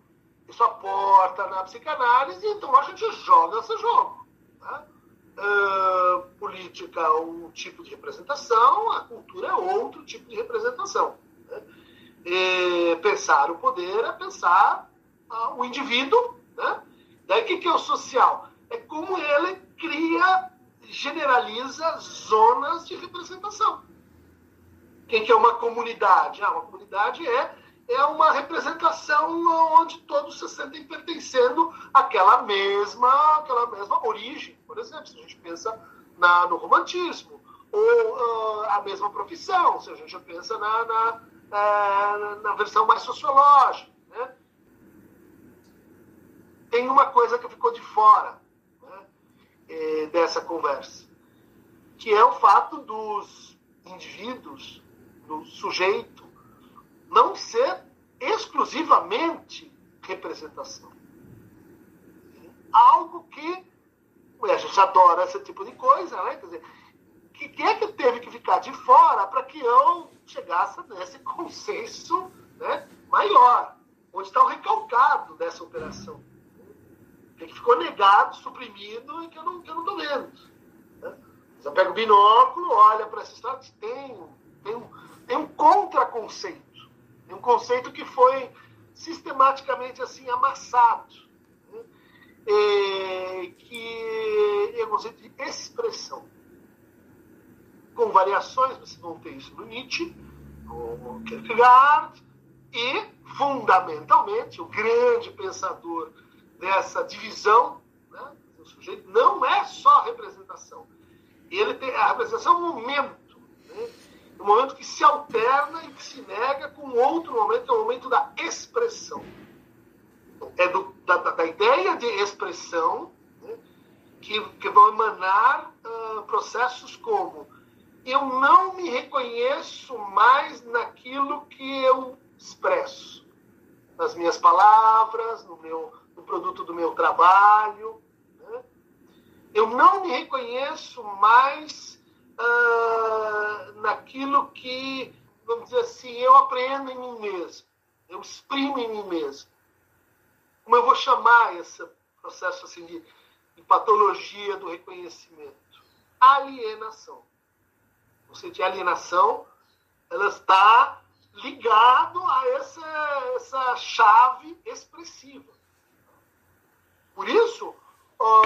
isso aporta na psicanálise, então a gente joga esse jogo. Né? Uh, política é um tipo de representação, a cultura é outro tipo de representação. Né? Pensar o poder é pensar uh, o indivíduo. Né? Daí o que, que é o social? É como ele cria, generaliza zonas de representação. O que, que é uma comunidade? Ah, uma comunidade é é uma representação onde todos se sentem pertencendo àquela mesma, àquela mesma origem. Por exemplo, se a gente pensa na, no romantismo, ou uh, a mesma profissão, se a gente pensa na, na, na, versão mais sociológica. Né? Tem uma coisa que ficou de fora né, eh, dessa conversa, que é o fato dos indivíduos, do sujeito, não ser exclusivamente representação. Algo que a gente adora esse tipo de coisa, né? Quer dizer, que, que é que teve que ficar de fora para que eu chegasse nesse consenso né, maior? Onde está o recalcado dessa operação? Que ficou negado, suprimido e que eu não estou não vendo. Né? Você pega o binóculo, olha para essa história, tem, tem, um, tem um contraconceito é um conceito que foi sistematicamente assim amassado, né? é, que é um conceito de expressão, com variações, vocês vão ter isso no Nietzsche, no Kierkegaard, e, fundamentalmente, o grande pensador dessa divisão, né, o sujeito não é só representação. Ele tem a representação é um momento. Né, um momento que se alterna e que se nega com outro momento, que é o momento da expressão. É do, da, da, ideia de expressão né, que, que vão emanar uh, processos como eu não me reconheço mais naquilo que eu expresso, nas minhas palavras, no, meu, no produto do meu trabalho. Né? Eu não me reconheço mais uh, naquilo que, vamos dizer assim, eu aprendo em mim mesmo, eu exprimo em mim mesmo. Como eu vou chamar esse processo assim de, de patologia do reconhecimento? Alienação. O de alienação, ela está ligado a essa, essa chave expressiva. Por isso,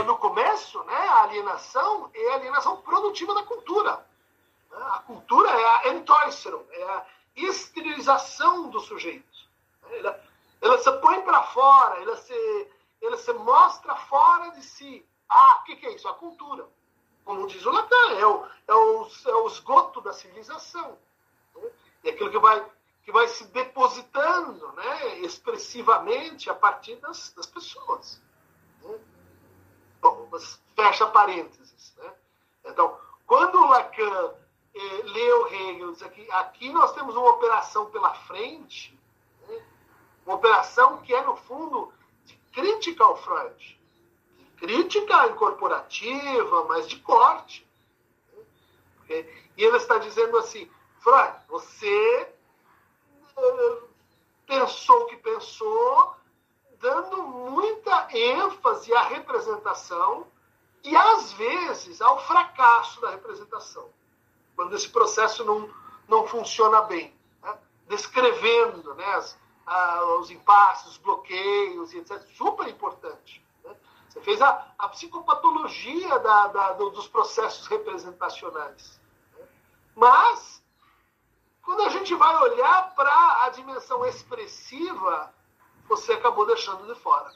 no começo, né, a alienação é a alienação produtiva da cultura. A cultura é a Entäußerung, é a esterilização do sujeito. Ela, ela se põe para fora, ela se, ela se mostra fora de si. Ah, o que, que, é isso? A cultura. Como diz o Lacan, é o, é o, é o esgoto da civilização. Né? É aquilo que vai, que vai se depositando né, expressivamente a partir das, das pessoas. Né? Bom, fecha parênteses. Né? Então, quando o Lacan eh, leu Hegel, diz aqui, aqui nós temos uma operação pela frente, né? uma operação que é, no fundo, de crítica ao Freud. Crítica incorporativa, mas de corte. Né? E ele está dizendo assim, Freud, você uh, pensou o que pensou, dando muita ênfase à representação e, às vezes, ao fracasso da representação, quando esse processo não, não funciona bem. Né? Descrevendo né, as, a, os impasses, os bloqueios etc. Super importante. Você fez a, a psicopatologia da, da, dos processos representacionais. Né? Mas, quando a gente vai olhar para a dimensão expressiva você acabou deixando de fora.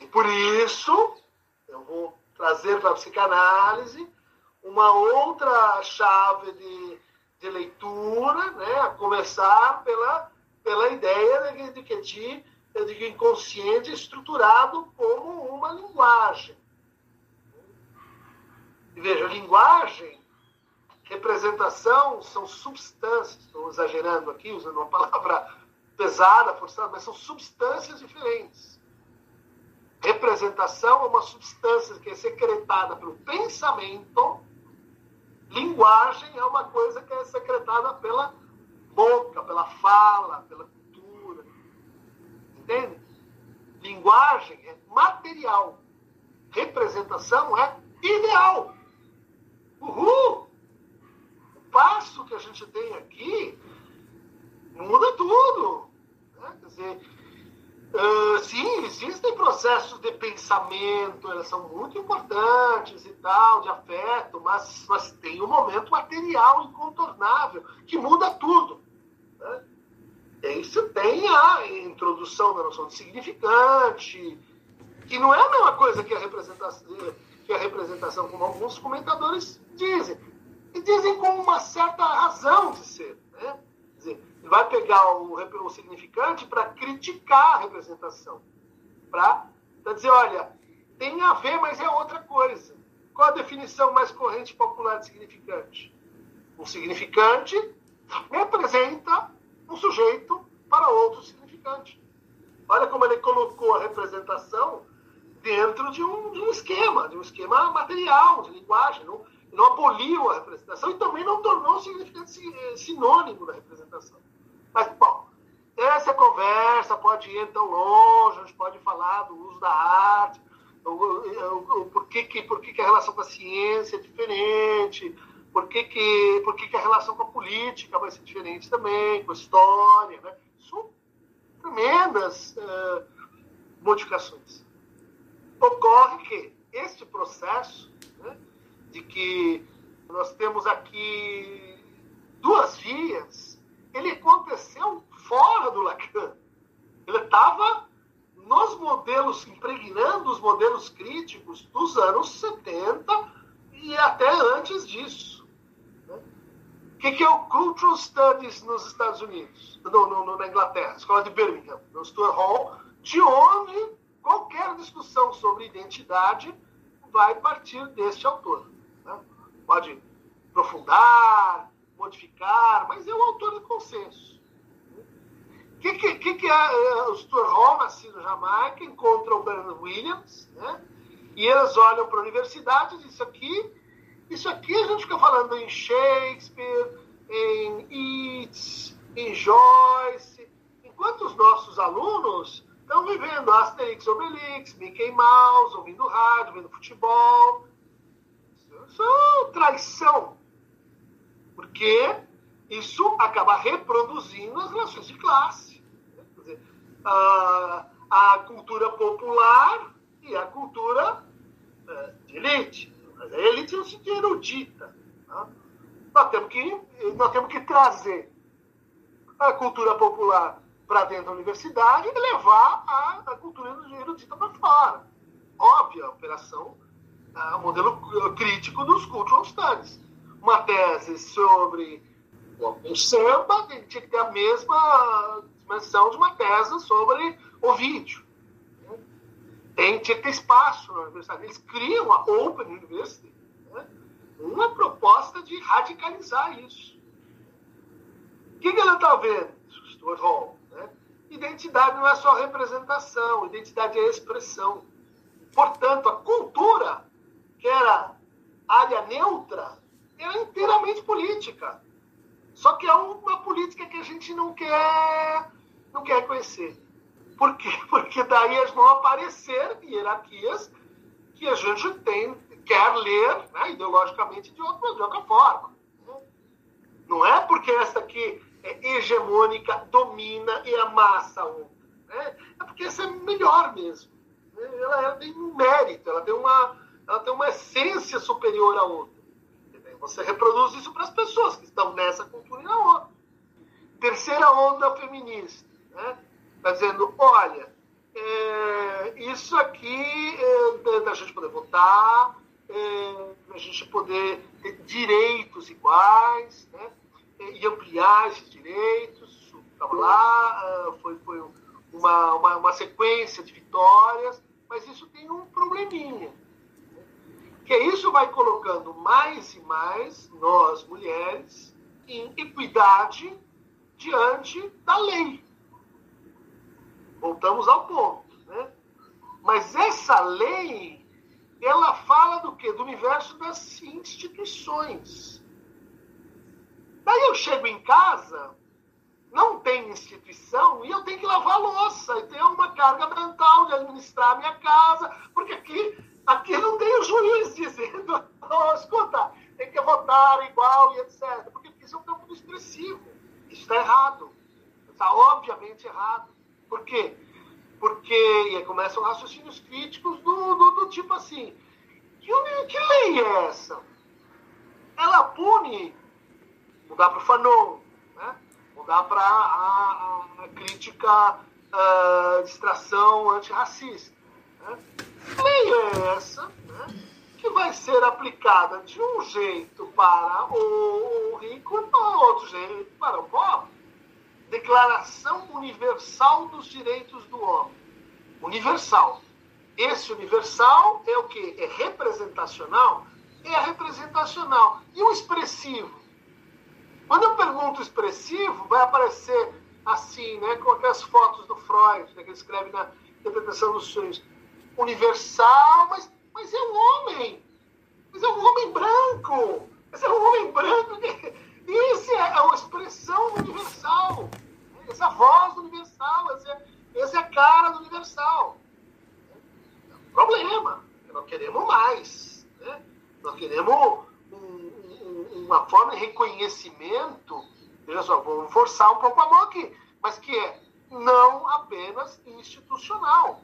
E por isso, eu vou trazer para a psicanálise uma outra chave de, de leitura, né? a começar pela, pela ideia de, de de, de que o inconsciente estruturado como uma linguagem. E veja, linguagem, representação são substâncias, estou exagerando aqui, usando uma palavra pesada, forçada, mas são substâncias diferentes. Representação é uma substância que é secretada pelo pensamento, linguagem é uma coisa que é secretada pela boca, pela fala, pela. Entende? Linguagem é material. Representação é ideal. Uhul! O passo que a gente tem aqui muda tudo. Né? Quer dizer, uh, sim, existem processos de pensamento, elas são muito importantes e tal, de afeto, mas, mas tem um momento material incontornável que muda tudo. Né? Isso tem a introdução da noção de significante, que não é a mesma coisa que a representação que a representação, como alguns comentadores dizem. E dizem com uma certa razão de ser. Né? Dizer, ele vai pegar o, o significante para criticar a representação. Para dizer, olha, tem a ver, mas é outra coisa. Qual a definição mais corrente popular de significante? Um significante representa um sujeito para outro significante. Olha como ele colocou a representação dentro de um, de um esquema, de um esquema material, de linguagem. Não, não aboliu a representação e também não tornou o significante eh, sinônimo da representação. Mas, bom, essa conversa pode ir tão longe, a gente pode falar do uso da arte, o, o, o, por, que, que, por que, que a relação com a ciência é diferente, por que, que, por que, que a relação com a política vai ser diferente também, com a história. Né? São tremendas uh, modificações ocorre que este processo, né, de que nós temos aqui duas vias, ele aconteceu fora do Lacan. Ele estava nos modelos, impregnando os modelos críticos dos anos 70 e até antes disso. Né? O que, que é o Cultural Studies nos Estados Unidos? No, no, na Inglaterra, Escola de Birmingham, no Stuart Hall, de onde qualquer discussão sobre identidade vai partir deste autor. Né? Pode aprofundar, modificar, mas é o autor do consenso. O que, que, que, é o Stuart Hall, nascido na Jamaica, encontra o Bernard Williams, né? e eles olham para a universidade e dizem, isso aqui, isso aqui a gente fica falando em Shakespeare, em Yeats, em Joyce, enquanto os nossos alunos estão vivendo Asterix Obelix, Mickey Mouse, ouvindo rádio, vendo futebol. Isso é traição. Porque isso acaba reproduzindo as relações de classe. Quer dizer, a, a cultura popular e a cultura é, de elite. Mas a elite no sentido erudita. Nós, temos que, nós temos que trazer a cultura popular para dentro da universidade e levar a, a cultura erudita para fora. Óbvia, a operação, modelo crítico dos cultural studies. Uma tese sobre o samba tinha que ter a mesma dimensão de uma tese sobre o vídeo. Tem, tinha que ter espaço na universidade. Eles criam a Open University, né? Uma proposta de radicalizar isso. O que, que ela está vendo, Stuart Hall? Identidade não é só representação, identidade é expressão. Portanto, a cultura, que era área neutra, era inteiramente política. Só que é uma política que a gente não quer, não quer conhecer. Por quê? Porque daí vão aparecer hierarquias que a gente tem, quer ler né, ideologicamente de outra, de outra forma. Não é porque essa aqui é, hegemônica domina e amassa o Né? É porque essa é melhor mesmo. Né? Ela, ela, tem um mérito, ela tem uma, ela tem uma essência superior à outra. Você reproduz isso para as pessoas que estão nessa cultura e na outra. Terceira onda feminista. Né? está dizendo, olha, é, isso aqui é, da gente poder votar, é, a gente poder ter direitos iguais, né? e ampliar esses direitos. Estava lá, uh, foi, foi uma, uma, uma, sequência de vitórias, mas isso tem um probleminha. Né? Que isso vai colocando mais e mais nós, mulheres, em equidade diante da lei. Voltamos ao ponto. Né? Mas essa lei, ela fala do quê? Do universo das instituições. Daí eu chego em casa, não tem instituição, e eu tenho que lavar louça, e tenho uma carga mental de administrar a minha casa, porque aqui, aqui não tem o juiz dizendo, oh, escuta, tem que votar igual e etc. Porque isso é um campo expressivo. Isso está errado. Está obviamente errado. Por quê? Porque e aí começam raciocínios críticos do, do, do tipo assim: que, que lei é essa? Ela pune mudar para o Fanon, né? mudar para a, a, crítica uh, distração antirracista. Né? Que lei é essa né? que vai ser aplicada de um jeito para o, o rico e para outro jeito para o pobre? Declaração Universal dos Direitos do Homem. Universal. Esse universal é o que? É representacional? É representacional. E o expressivo? Quando eu pergunto expressivo, vai aparecer assim, né, com aquelas fotos do Freud, né, que ele escreve na interpretação dos sonhos. Universal, mas, mas é um homem. Mas é um homem branco. Mas é um homem branco. Isso é a expressão universal. Essa é voz universal. Essa é, é a cara do universal. É um problema. Nós queremos mais. Né? Nós queremos uma forma de reconhecimento, veja só, vou forçar um pouco a mão aqui, mas que é não apenas institucional.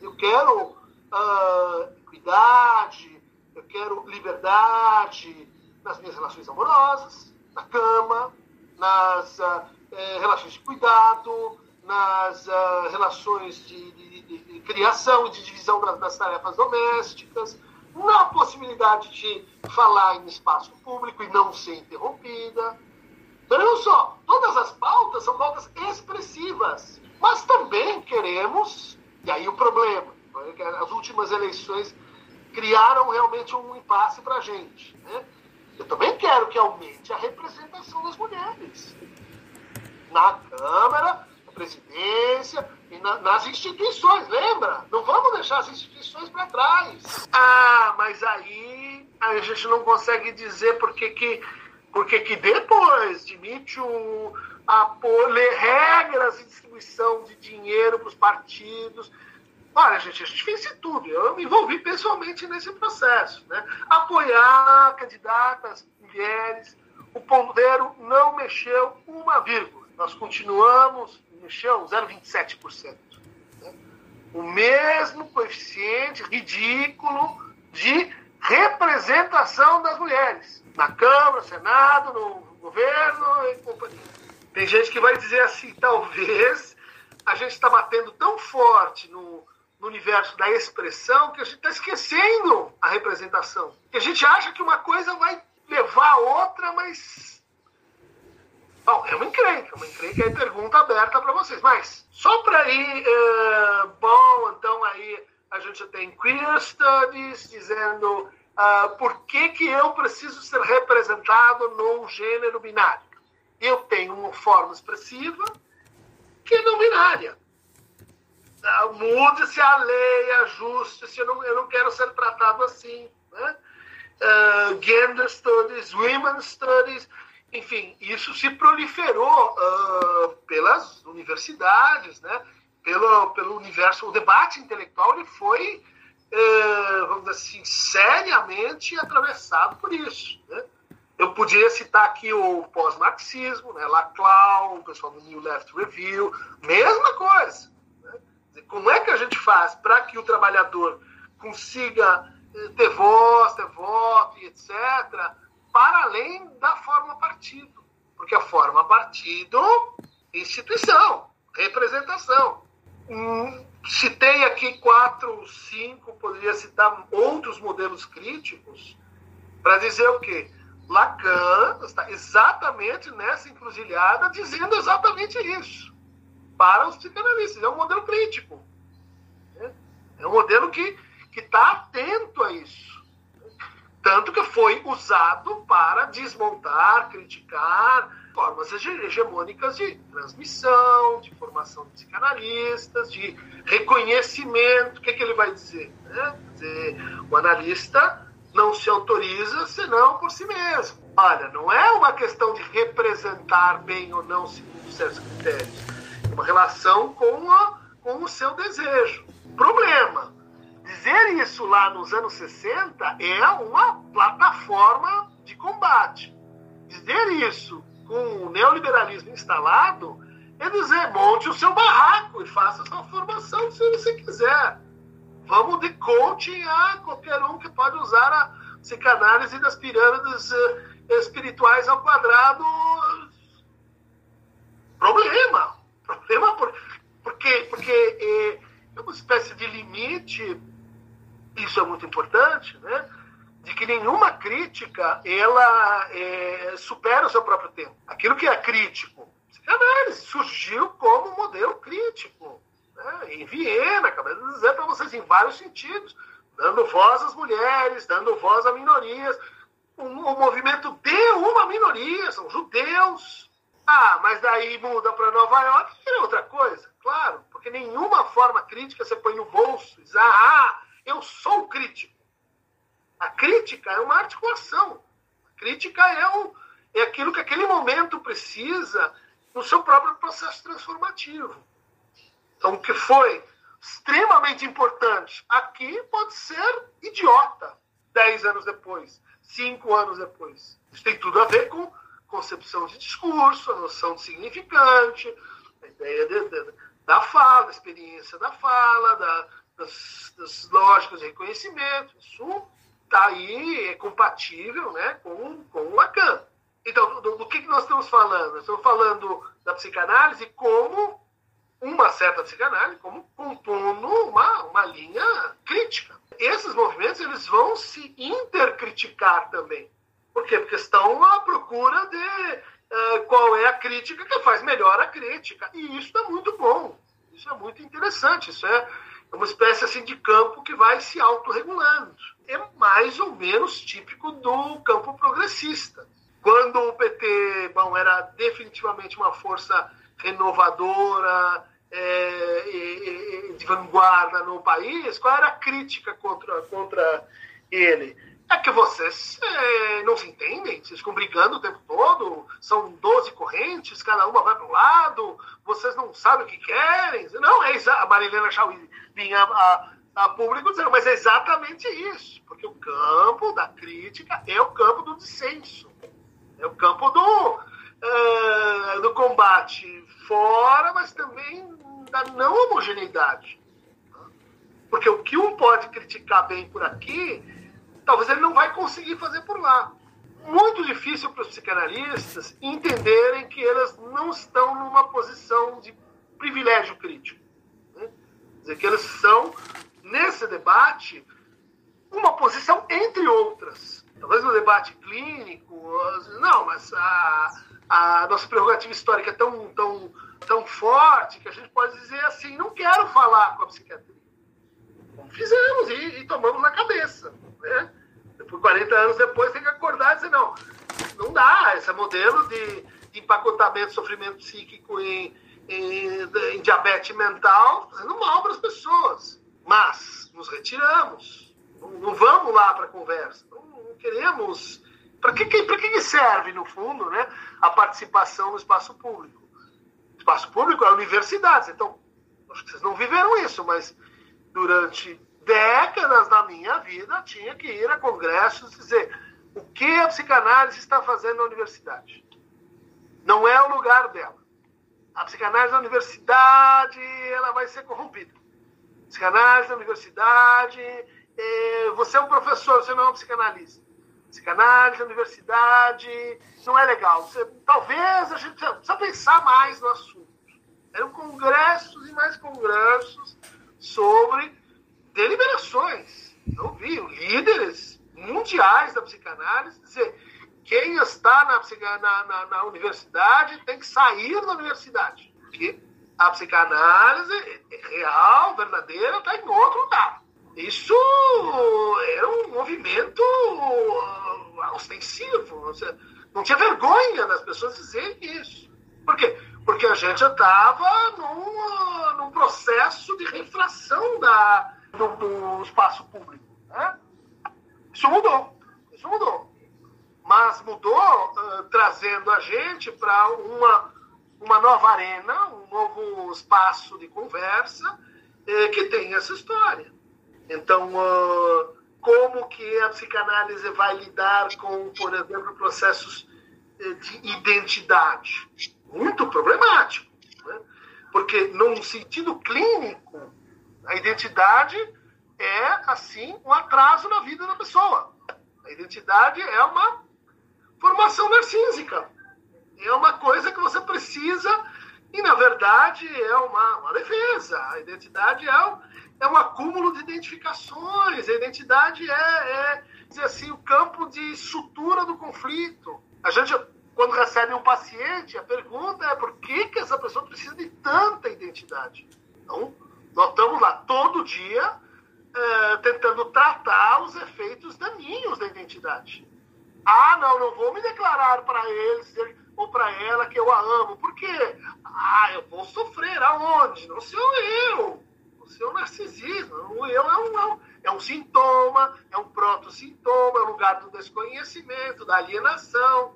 Eu quero uh, equidade, eu quero liberdade nas minhas relações amorosas, na cama, nas uh, eh, relações de cuidado, nas uh, relações de, de, de, de, criação e de divisão das, das tarefas domésticas, na possibilidade de falar em espaço público e não ser interrompida. Vejam só, todas as pautas são pautas expressivas, mas também queremos, e aí o problema, as últimas eleições criaram realmente um impasse para a gente. Né? Eu também quero que aumente a representação das mulheres na Câmara, na presidência, e na, nas instituições, lembra? Não vamos deixar as instituições para trás. Ah, mas aí a gente não consegue dizer porque que, porque que depois de Too, a ler regras de distribuição de dinheiro para os partidos. Olha, gente, a gente fez tudo. Eu me envolvi pessoalmente nesse processo. Né? Apoiar candidatas, mulheres. O pondeiro não mexeu uma vírgula. Nós continuamos mexeu 0,27%. Né? O mesmo coeficiente ridículo de representação das mulheres na Câmara, Senado, no governo e companhia. Tem gente que vai dizer assim, talvez a gente está batendo tão forte no, no universo da expressão que a gente está esquecendo a representação. Que a gente acha que uma coisa vai levar a outra, mas Bom, é uma encrenca, uma encrenca é pergunta aberta para vocês. Mas, só para ir, uh, bom, então aí a gente tem Queer Studies dizendo uh, por que, que eu preciso ser representado num gênero binário. Eu tenho uma forma expressiva que é não binária. Mude-se a lei, ajuste-se, eu não, eu não quero ser tratado assim. Né? Uh, gender Studies, Women Studies enfim, isso se proliferou uh, pelas universidades, né? pelo, pelo universo. O debate intelectual ele foi, uh, vamos dizer assim, seriamente atravessado por isso. Né? Eu podia citar aqui o pós-marxismo, né? Laclau, o pessoal do New Left Review, mesma coisa. Como é que a gente faz para que o trabalhador consiga eh, ter voz, ter voto etc., para além da forma partido. Porque a forma partido, instituição, representação. Hum, citei aqui quatro, cinco, poderia citar outros modelos críticos para dizer o quê? Lacan está exatamente nessa encruzilhada dizendo exatamente isso para os psicanalistas. É um modelo crítico. Né? É um modelo que está atento a isso. Tanto que foi usado para desmontar, criticar formas hegemônicas de transmissão, de formação de psicanalistas, de reconhecimento. O que, é que ele vai dizer? Né? dizer? O analista não se autoriza senão por si mesmo. Olha, não é uma questão de representar bem ou não segundo certos critérios. Uma relação com, a, com o seu desejo. Problema. Dizer isso lá nos anos 60 é uma plataforma de combate. Dizer isso com o neoliberalismo instalado é dizer, monte o seu barraco e faça a sua formação se você quiser. Vamos de coaching a qualquer um que pode usar a psicanálise das pirâmides uh, espirituais ao quadrado. Problema. Problema por, porque, porque é, é uma espécie de limite, isso é muito importante, né? de que nenhuma crítica ela é, supera o seu próprio tempo. Aquilo que é crítico, psicanálise surgiu como modelo crítico né? em Viena, acabei de dizer para vocês, em vários sentidos, dando voz às mulheres, dando voz a minorias. O, o movimento de uma minoria, são judeus. Ah, mas daí muda para Nova York, é outra coisa, claro, porque nenhuma forma crítica você põe no bolso e diz, ah, eu sou crítico. A crítica é uma articulação. A crítica é, o, é aquilo que aquele momento precisa no seu próprio processo transformativo. Então, o que foi extremamente importante aqui pode ser idiota dez anos depois, cinco anos depois. Isso tem tudo a ver com concepção de discurso, a noção de significante, a ideia de, de, da fala, a experiência da fala, da, das, das lógicas de reconhecimento. Isso está aí, é compatível né, com, com o Lacan. Então, do, do que, que nós estamos falando? Estamos falando da psicanálise como uma certa psicanálise como compondo uma, uma linha crítica. Esses movimentos eles vão se intercriticar também. Por quê? Porque estão à procura de uh, qual é a crítica que faz melhor a crítica. E isso é muito bom. Isso é muito interessante. Isso é uma espécie assim de campo que vai se autorregulando. É mais ou menos típico do campo progressista. Quando o PT bom, era definitivamente uma força renovadora, é, de vanguarda no país, qual era a crítica contra, contra ele? É que vocês é, não se entendem, vocês ficam brigando o tempo todo, são 12 correntes, cada uma vai para um lado, vocês não sabem o que querem. Não, é a Marilena Chauí vinha a, a público dizendo, mas é exatamente isso, porque o campo da crítica é o campo do dissenso, é o campo do, uh, do combate fora, mas também da não homogeneidade. Porque o que um pode criticar bem por aqui, talvez ele não vai conseguir fazer por lá. Muito difícil para os psicanalistas entenderem que elas não estão numa posição de privilégio crítico. Né? Quer dizer, que eles são, nesse debate, uma posição entre outras. Talvez no debate clínico, não, mas a, a nossa prerrogativa histórica é tão, tão tão forte que a gente pode dizer assim: não quero falar com a psiquiatria. Fizemos e, e tomamos na cabeça. Né? Depois, 40 anos depois, tem que acordar e dizer: não, não dá. Esse modelo de, de empacotamento sofrimento psíquico em, em, em diabetes mental fazendo mal para as pessoas. Mas nos retiramos. Não, não vamos lá para a conversa. Não, não queremos. Para que, que, que serve, no fundo, né, a participação no espaço público? espaço público é universidades. Então, acho que vocês não viveram isso, mas durante décadas da minha vida tinha que ir a congressos dizer o que a psicanálise está fazendo na universidade. Não é o lugar dela. A psicanálise na universidade ela vai ser corrompida. Psicanálise na universidade, é, você é um professor, você não é um psicanalista. Psicanálise na universidade não é legal. Você, talvez a gente precisa pensar mais no assunto. Eram congressos e mais congressos sobre deliberações. Eu vi líderes mundiais da psicanálise dizer quem está na, na, na, na universidade tem que sair da universidade. Porque a psicanálise real, verdadeira, está em outro lugar. Isso era um movimento uh, ostensivo. Não tinha vergonha das pessoas dizerem isso. Por quê? Porque a gente estava num, uh, num processo de refração da, do, do espaço público. Né? Isso mudou. Isso mudou. Mas mudou uh, trazendo a gente para uma, uma nova arena, um novo espaço de conversa eh, que tem essa história. Então, uh, como que a psicanálise vai lidar com, por exemplo, processos de identidade? Muito problemático. Né? Porque, num sentido clínico, a identidade é, assim, um atraso na vida da pessoa. A identidade é uma formação narcísica. É uma coisa que você precisa, e na verdade é uma, uma defesa. A identidade é um, é um acúmulo de identificações. A identidade é, é dizer assim, o campo de sutura do conflito. A gente, quando recebe um paciente, a pergunta é por que, que essa pessoa precisa de tanta identidade? Então, nós estamos lá todo dia é, tentando tratar os efeitos daninhos da identidade. Ah, não, não vou me declarar para ele ou para ela que eu a amo. Por quê? Ah, eu vou sofrer. Aonde? Não sou eu. O seu narcisismo. O eu é um, é um sintoma, é um proto-sintoma, é o lugar do desconhecimento, da alienação.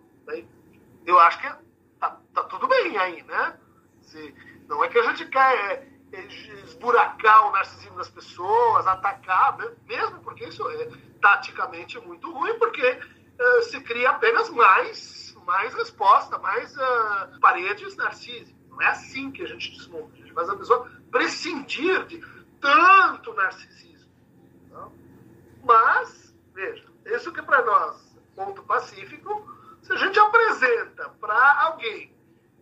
Eu acho que tá, tá tudo bem aí, né? Se, não é que a gente quer esburacar o narcisismo das pessoas, atacar, mesmo porque isso é taticamente muito ruim, porque uh, se cria apenas mais, mais resposta, mais uh, paredes narcísicas. Não é assim que a gente desmonta, a gente faz a pessoa prescindir de tanto narcisismo. Não? Mas, veja, isso que para nós, ponto pacífico, se a gente apresenta para alguém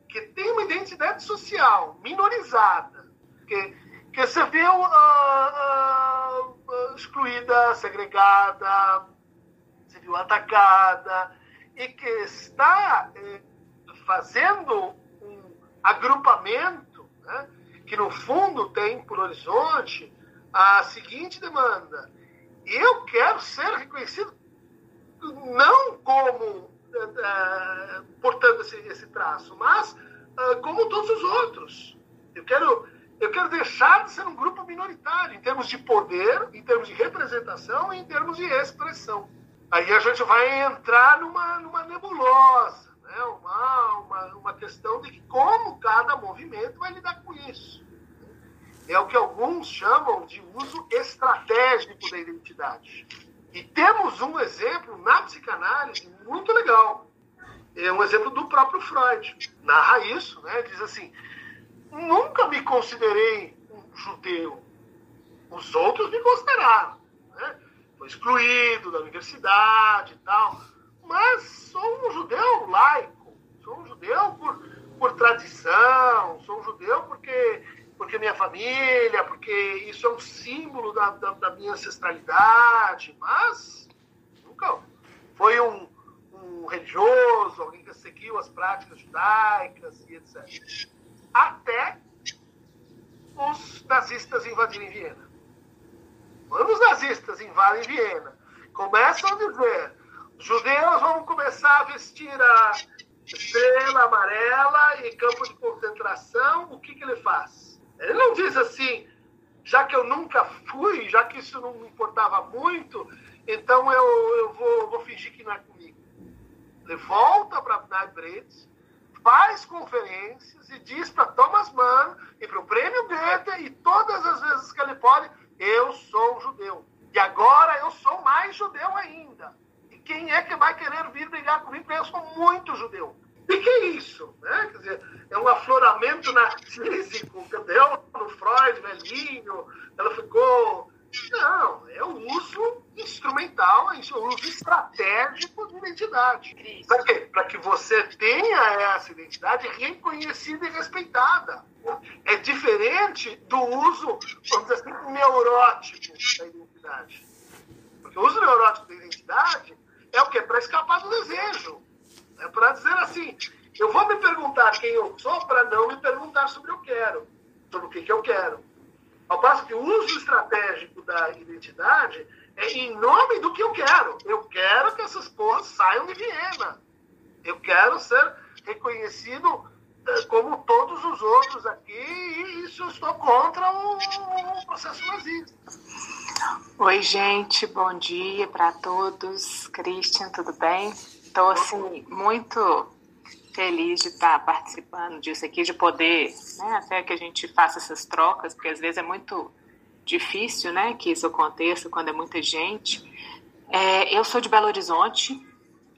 que tem uma identidade social minorizada, que, que se viu uh, uh, excluída, segregada, se viu atacada e que está eh, fazendo um agrupamento né, que, no fundo, tem por horizonte a seguinte demanda: eu quero ser reconhecido não como uh, portando esse, esse traço, mas uh, como todos os outros. Eu quero eu quero deixar de ser um grupo minoritário em termos de poder, em termos de representação e em termos de expressão. Aí a gente vai entrar numa, numa nebulosa, né? uma, uma, uma questão de como cada movimento vai lidar com isso. É o que alguns chamam de uso estratégico da identidade. E temos um exemplo na psicanálise muito legal. É um exemplo do próprio Freud. Narra isso, né? diz assim: nunca me considerei um judeu. Os outros me consideraram. Né? Foi excluído da universidade e tal. Mas sou um judeu laico. Sou um judeu por, por tradição. Sou um judeu porque, porque minha família, porque isso é um símbolo da, da, da minha ancestralidade. Mas nunca foi um, um religioso, alguém que seguiu as práticas judaicas e etc até os nazistas invadirem Viena. Quando os nazistas invadem Viena, começam a dizer: os judeus vão começar a vestir a estrela amarela e campo de concentração, o que, que ele faz? Ele não diz assim, já que eu nunca fui, já que isso não me importava muito, então eu, eu vou, vou fingir que não é comigo. Ele volta para Brits, faz conferências e diz para Thomas Mann e para o Prêmio Goethe e todas as vezes que ele pode, eu sou judeu. E agora eu sou mais judeu ainda. E quem é que vai querer vir brigar comigo? Porque eu sou muito judeu. E que é isso? Né? Quer dizer, é um afloramento narcísico que deu no Freud, velhinho, ela ficou... Não, é o uso instrumental fundamental é o uso estratégico de identidade. Para quê? Para que você tenha essa identidade reconhecida e respeitada. É diferente do uso, vamos dizer assim, neurótico da identidade. Porque o uso neurótico da identidade é o quê? Para escapar do desejo. É para dizer assim, eu vou me perguntar quem eu sou para não me perguntar sobre o que eu quero, sobre o que, que eu quero. Ao passo que o uso estratégico da identidade é em nome do que eu quero. Eu quero que essas porras saiam de Viena. Eu quero ser reconhecido eh, como todos os outros aqui, e isso eu estou contra o, o processo nazista. Oi, gente, bom dia para todos. Christian, tudo bem? Estou assim, muito feliz de estar participando disso aqui, de poder, né, até que a gente faça essas trocas, porque às vezes é muito difícil, né, que isso aconteça quando é muita gente. É, eu sou de Belo Horizonte,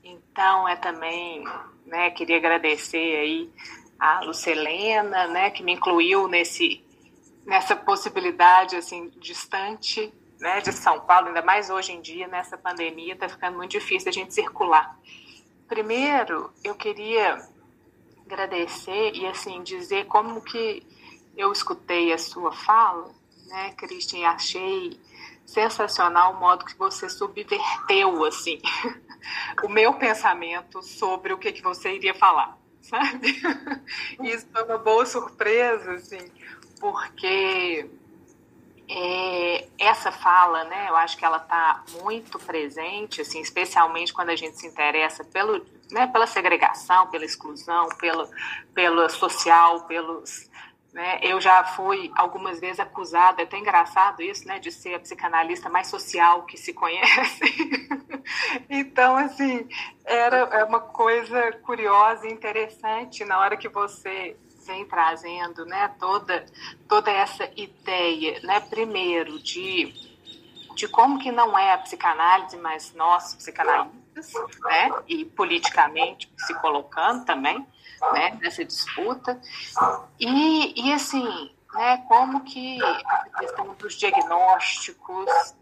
então é também, né, queria agradecer aí a Lucelena, né, que me incluiu nesse nessa possibilidade assim distante, né, de São Paulo, ainda mais hoje em dia nessa pandemia, está ficando muito difícil a gente circular. Primeiro, eu queria agradecer e assim dizer como que eu escutei a sua fala, né, Christian, achei sensacional o modo que você subverteu assim o meu pensamento sobre o que que você iria falar, sabe? Isso foi uma boa surpresa, assim, porque é, essa fala, né, eu acho que ela está muito presente, assim, especialmente quando a gente se interessa pelo, né, pela segregação, pela exclusão, pelo, pelo social, pelos, né, eu já fui algumas vezes acusada, é até engraçado isso, né, de ser a psicanalista mais social que se conhece. então, assim, era é uma coisa curiosa e interessante na hora que você vem trazendo, né, toda toda essa ideia, né, primeiro de de como que não é a psicanálise, mas nós psicanalistas, né, e politicamente se colocando também, né, nessa disputa, e, e assim, né, como que a questão dos diagnósticos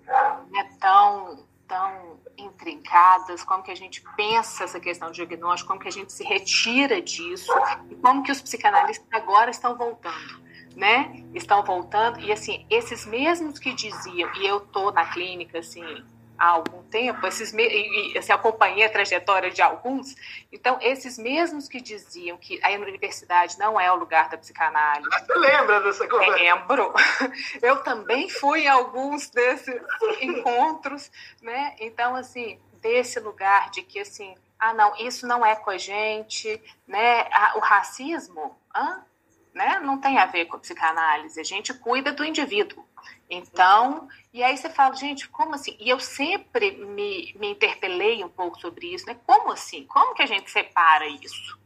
né, tão tão intrincadas, como que a gente pensa essa questão de diagnóstico, como que a gente se retira disso e como que os psicanalistas agora estão voltando, né? Estão voltando e assim, esses mesmos que diziam, e eu tô na clínica assim, há algum tempo, esses e, assim, acompanhei a trajetória de alguns, então esses mesmos que diziam que a universidade não é o lugar da psicanálise. Você lembra dessa conversa? Lembro. Eu também fui em alguns desses encontros, né? Então, assim, desse lugar de que, assim, ah, não, isso não é com a gente, né? O racismo, hã? Né? Não tem a ver com a psicanálise, a gente cuida do indivíduo. Então, e aí você fala, gente, como assim? E eu sempre me, me interpelei um pouco sobre isso, né? Como assim? Como que a gente separa isso?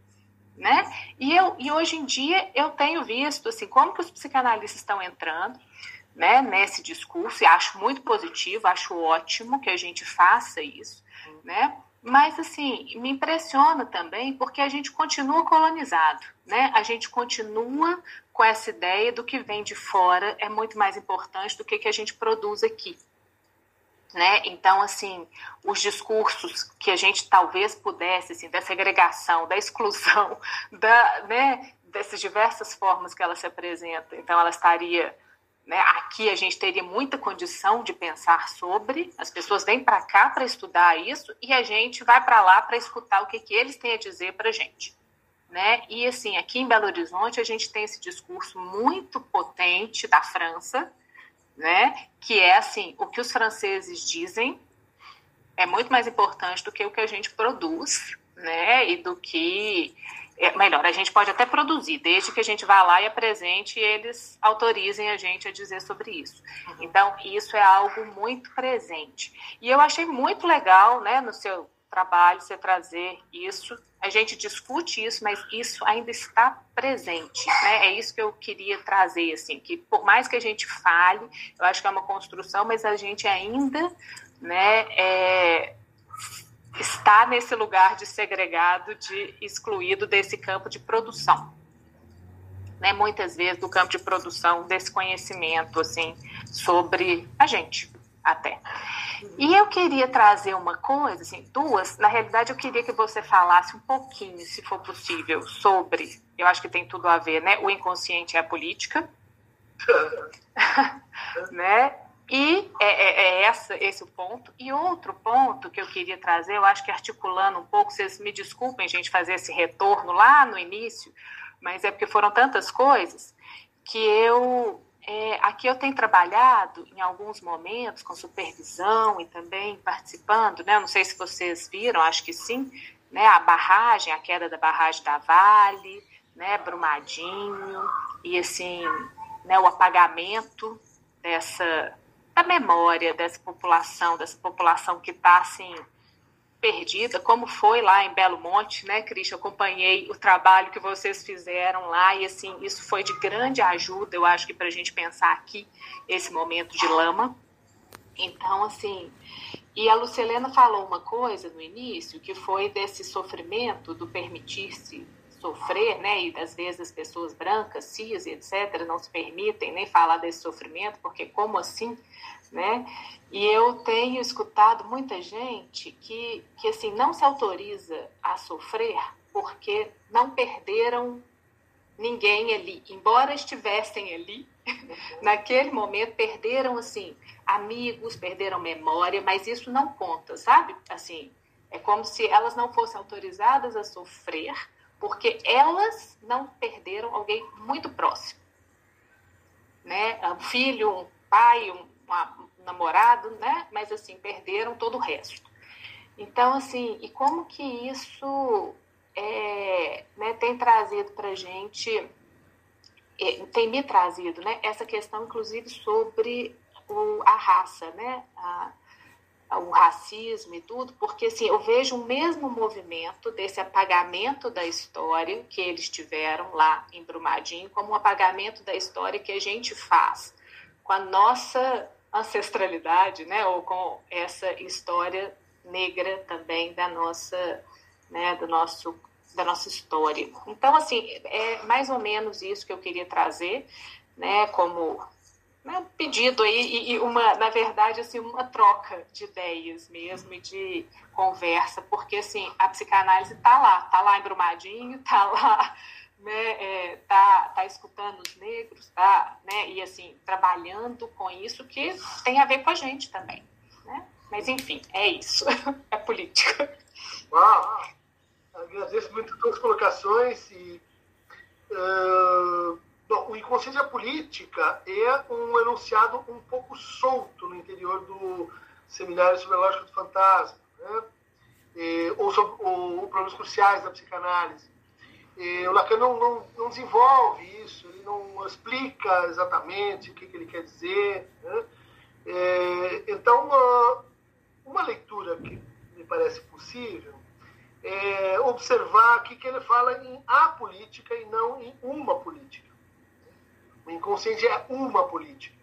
Né? E, eu, e hoje em dia eu tenho visto assim, como que os psicanalistas estão entrando né, nesse discurso, e acho muito positivo, acho ótimo que a gente faça isso, né? Mas, assim, me impressiona também porque a gente continua colonizado, né? A gente continua com essa ideia do que vem de fora é muito mais importante do que que a gente produz aqui. Né? Então, assim, os discursos que a gente talvez pudesse, assim, da segregação, da exclusão, da, né, dessas diversas formas que ela se apresenta, então ela estaria né? Aqui a gente teria muita condição de pensar sobre, as pessoas vêm para cá para estudar isso e a gente vai para lá para escutar o que, que eles têm a dizer para a gente. Né? E assim, aqui em Belo Horizonte a gente tem esse discurso muito potente da França, né? Que é assim, o que os franceses dizem é muito mais importante do que o que a gente produz, né? E do que é, melhor, a gente pode até produzir, desde que a gente vá lá e apresente e eles autorizem a gente a dizer sobre isso. Então, isso é algo muito presente. E eu achei muito legal, né, no seu trabalho, você trazer isso. A gente discute isso, mas isso ainda está presente, né? É isso que eu queria trazer, assim, que por mais que a gente fale, eu acho que é uma construção, mas a gente ainda, né, é, está nesse lugar de segregado, de excluído desse campo de produção. Né, muitas vezes do campo de produção desse conhecimento assim sobre a gente, até. E eu queria trazer uma coisa, assim, duas. Na realidade, eu queria que você falasse um pouquinho, se for possível, sobre. Eu acho que tem tudo a ver, né? O inconsciente é a política. né? E é, é, é essa, esse o ponto. E outro ponto que eu queria trazer, eu acho que articulando um pouco, vocês me desculpem, gente, fazer esse retorno lá no início, mas é porque foram tantas coisas que eu é, aqui eu tenho trabalhado em alguns momentos com supervisão e também participando, né? Não sei se vocês viram, acho que sim, né? A barragem, a queda da barragem da Vale, né? Brumadinho e assim, né? O apagamento dessa da memória dessa população, dessa população que está assim perdida, como foi lá em Belo Monte, né, Cris? Eu acompanhei o trabalho que vocês fizeram lá e, assim, isso foi de grande ajuda, eu acho que para a gente pensar aqui esse momento de lama. Então, assim, e a Lucelena falou uma coisa no início, que foi desse sofrimento, do permitir-se sofrer, né, e às vezes as pessoas brancas, cis etc., não se permitem nem falar desse sofrimento, porque como assim, né? E eu tenho escutado muita gente que, que assim, não se autoriza a sofrer porque não perderam ninguém ali. Embora estivessem ali, naquele momento, perderam, assim, amigos, perderam memória, mas isso não conta, sabe? Assim, é como se elas não fossem autorizadas a sofrer porque elas não perderam alguém muito próximo. Né? Um filho, um pai, um, um namorado, né? Mas assim, perderam todo o resto. Então, assim, e como que isso é, né, tem trazido para gente, é, tem me trazido, né? Essa questão, inclusive, sobre o, a raça, né? A, o racismo e tudo, porque assim, eu vejo o mesmo movimento desse apagamento da história que eles tiveram lá em Brumadinho, como um apagamento da história que a gente faz com a nossa ancestralidade, né, ou com essa história negra também da nossa, né, do nosso da nossa história. Então, assim, é mais ou menos isso que eu queria trazer, né, como né, um pedido aí e, uma, na verdade, assim, uma troca de ideias mesmo e de conversa, porque, assim, a psicanálise está lá, está lá em Brumadinho, está lá né, é, tá, tá escutando os negros, tá, né, e assim, trabalhando com isso que tem a ver com a gente também, né? Mas enfim, é isso, é política. Uau, agradeço muito as colocações e uh, bom, o inconsciente política é um enunciado um pouco solto no interior do seminário sobre a lógica do fantasma, né? E, ou sobre ou, problemas cruciais da psicanálise o Lacan não, não, não, desenvolve isso, ele não explica exatamente o que, que ele quer dizer. Né? É, então, uma, uma, leitura que me parece possível é observar que, que ele fala em a política e não em uma política. O inconsciente é uma política.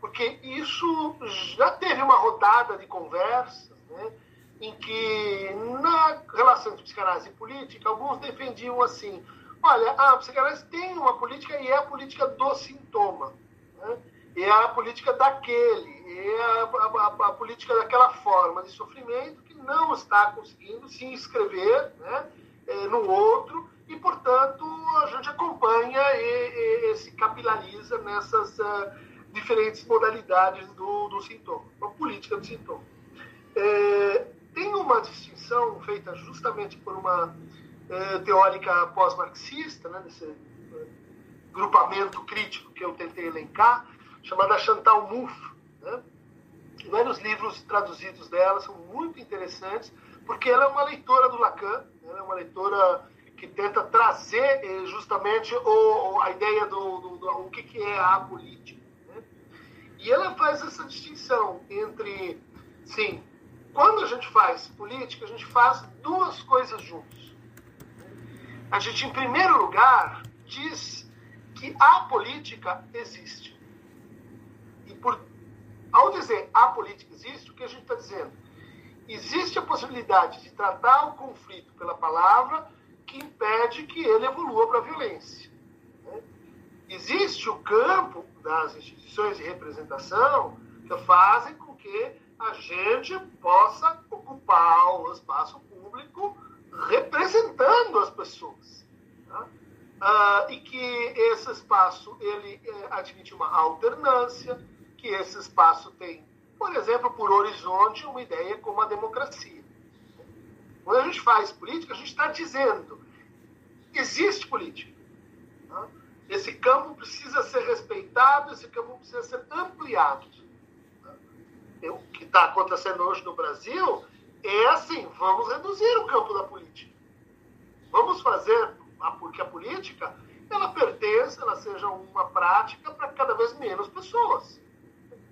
Porque isso já teve uma rodada de conversas, né? Em que, na relação entre psicanálise e política, alguns defendiam assim: olha, a psicanálise tem uma política e é a política do sintoma, né? é a política daquele, é a, a, a, política daquela forma de sofrimento que não está conseguindo se inscrever né, é, no outro e, portanto, a gente acompanha e, e se capilariza nessas uh, diferentes modalidades do, do sintoma, a política do sintoma. É, tem uma distinção feita justamente por uma eh, teórica pós-marxista, né, desse eh, grupamento crítico que eu tentei elencar, chamada Chantal Mouffe. Né? Vários livros traduzidos dela são muito interessantes, porque ela é uma leitora do Lacan, ela é uma leitora que tenta trazer eh, justamente o, a ideia do, do, do, o que, que é a política. Né? E ela faz essa distinção entre, sim, quando a gente faz política, a gente faz duas coisas juntos. A gente, em primeiro lugar, diz que a política existe. E por, ao dizer a política existe, o que a gente está dizendo? Existe a possibilidade de tratar o conflito pela palavra que impede que ele evolua para a violência. Né? Existe o campo das instituições de representação que fazem com que a gente possa ocupar o espaço público representando as pessoas. Tá? Uh, e que esse espaço ele é, admite uma alternância, que esse espaço tem, por exemplo, por horizonte, uma ideia como a democracia. Quando a gente faz política, a gente está dizendo existe política. Tá? Esse campo precisa ser respeitado, esse campo precisa ser ampliado. O que está acontecendo hoje no Brasil é assim: vamos reduzir o campo da política. Vamos fazer porque a política ela pertence, ela seja uma prática para cada vez menos pessoas.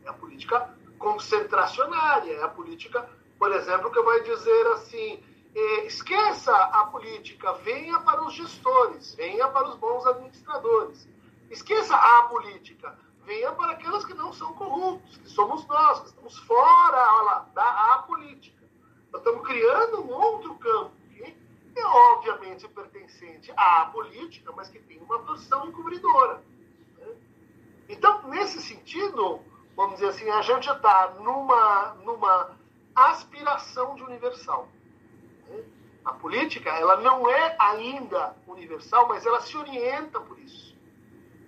É a política concentracionária, é a política, por exemplo, que vai dizer assim: eh, esqueça a política, venha para os gestores, venha para os bons administradores. Esqueça a política, venha para aqueles que não são corruptos, que somos nós, que estamos fora lá, da política. Nós estamos criando um outro campo que é obviamente pertencente à política, mas que tem uma função encobridora. Né? Então, nesse sentido, vamos dizer assim, a gente está numa, numa aspiração de universal. A política, ela não é ainda universal, mas ela se orienta por isso.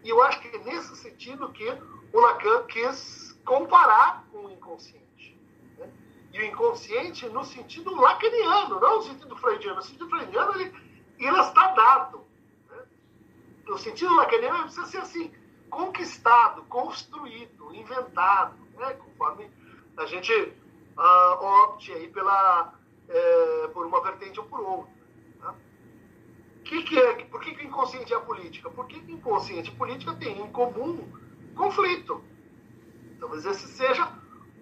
E eu acho que é nesse sentido que o Lacan quis comparar com o inconsciente. Né? E o inconsciente no sentido lacaniano, não no sentido freudiano. No sentido freudiano, ele, ele está dado. Né? No sentido lacaniano, ele precisa ser assim, conquistado, construído, inventado, né? conforme a gente uh, opte aí pela é, por uma vertente ou por outra. Que que é, por que, que o inconsciente é a política? Porque o inconsciente e política têm em comum conflito. Talvez esse seja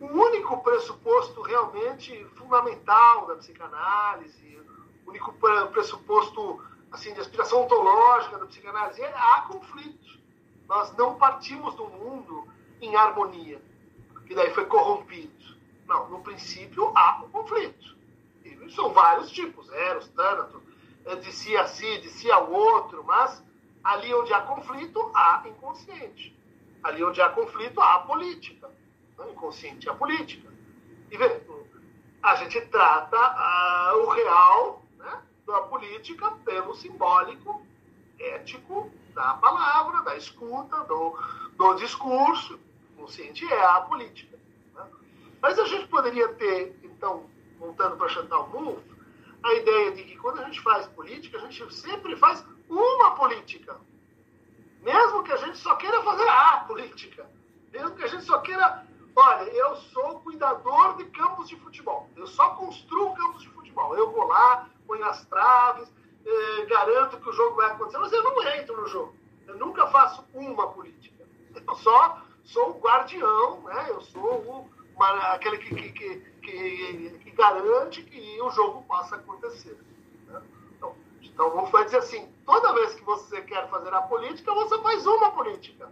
o único pressuposto realmente fundamental da psicanálise, o único pressuposto assim, de aspiração ontológica da psicanálise. É, há conflito. Nós não partimos do mundo em harmonia, que daí foi corrompido. Não, no princípio há um conflito são vários tipos, Eros, Tânatos, si a si, si ao outro, mas ali onde há conflito, há inconsciente. Ali onde há conflito, há política. O inconsciente é a política. E vê, a gente trata uh, o real né, da política pelo simbólico, ético da palavra, da escuta, do, do discurso. O consciente é a política. Né? Mas a gente poderia ter, então, voltando para Chantal Mouffe, a ideia de que quando a gente faz política, a gente sempre faz uma política. Mesmo que a gente só queira fazer a política. Mesmo que a gente só queira. Olha, eu sou cuidador de campos de futebol. Eu só construo campos de futebol. Eu vou lá, ponho as traves, eh, garanto que o jogo vai acontecer, mas eu não entro no jogo. Eu nunca faço uma política. Eu só sou o guardião, né? eu sou o, uma, aquele que, que, que que, que garante que o jogo possa acontecer. Né? Então, então, vamos dizer assim: toda vez que você quer fazer a política, você faz uma política.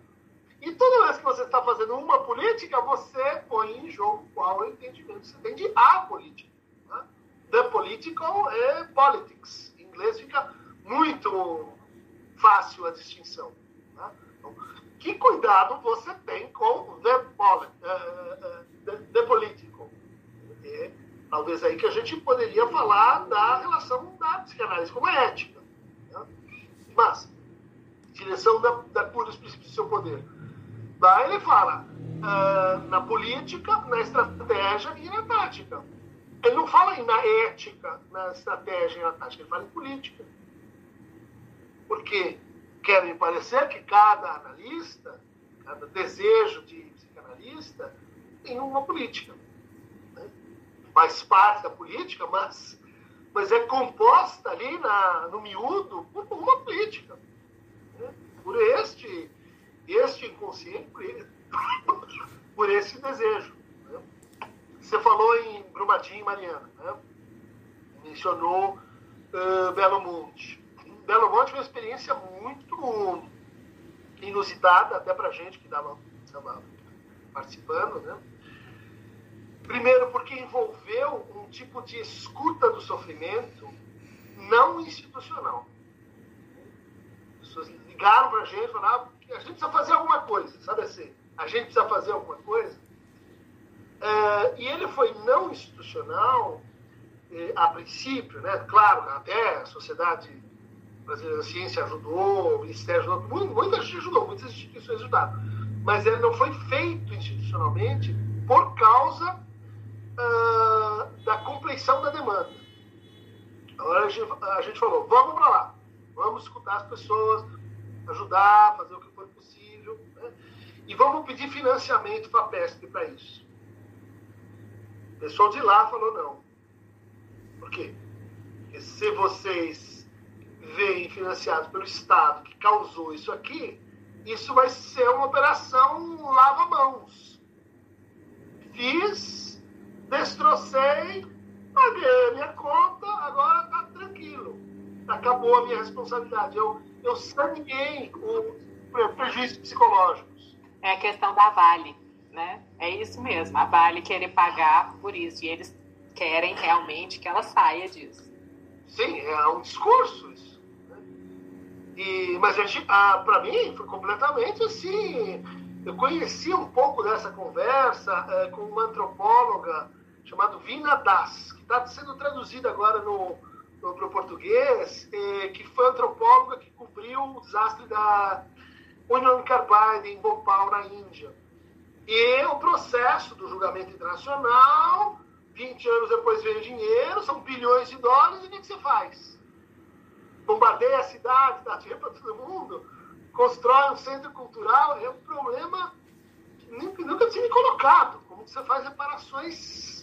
E toda vez que você está fazendo uma política, você põe em jogo qual é o entendimento você tem de a política. Né? The political é politics. Em inglês fica muito fácil a distinção. Né? Então, que cuidado você tem com the, uh, uh, the, the political? Talvez aí que a gente poderia falar da relação da psicanálise com a ética. Né? Mas, direção da, da cura dos princípios do seu poder. Daí ele fala uh, na política, na estratégia e na tática. Ele não fala em, na ética, na estratégia e na tática, ele fala em política. Porque quer me parecer que cada analista, cada desejo de psicanalista, tem uma política faz parte da política, mas, mas é composta ali na, no miúdo por uma política. Né? Por este, este inconsciente, por, por esse desejo. Né? Você falou em Brumadinho, Mariana, né? mencionou uh, Belo Monte. Belo Monte foi uma experiência muito inusitada, até para gente que estava participando, né? Primeiro, porque envolveu um tipo de escuta do sofrimento não institucional. As pessoas ligaram para a gente e falaram que a gente precisa fazer alguma coisa, sabe assim? A gente precisa fazer alguma coisa. Uh, e ele foi não institucional eh, a princípio, né? Claro, até a Sociedade Brasileira da Ciência ajudou, o Ministério ajudou, muita gente ajudou, muitas instituições ajudaram. Mas ele não foi feito institucionalmente por causa uh, da compleição da demanda. Agora a gente, a gente falou, vamos para lá, vamos escutar as pessoas, ajudar, fazer o que for possível, né? e vamos pedir financiamento para a PESP para isso. O pessoal de lá falou não. Por quê? Porque se vocês veem financiados pelo Estado que causou isso aqui, isso vai ser uma operação lava-mãos. Fiz, destrocei, paguei a minha conta, agora está tranquilo. Acabou a minha responsabilidade. Eu, eu saneei os prejuízos psicológicos. É a questão da Vale né? É isso mesmo, a Vale querer pagar por isso, e eles querem realmente que ela saia disso. Sim, é um discurso isso. Né? E, mas ah, para mim foi completamente assim. Eu conheci um pouco dessa conversa é, com uma antropóloga chamada Vina Das, que está sendo traduzida agora no, para o português, é, que foi antropóloga que cobriu o desastre da Union Carbide em Bhopal, na Índia. E o processo do julgamento internacional, 20 anos depois veio dinheiro, são bilhões de dólares, e o que, você faz? Bombardeia a cidade, dá dinheiro para todo mundo, constrói um centro cultural, é um problema que nunca tinha me colocado. Como você faz reparações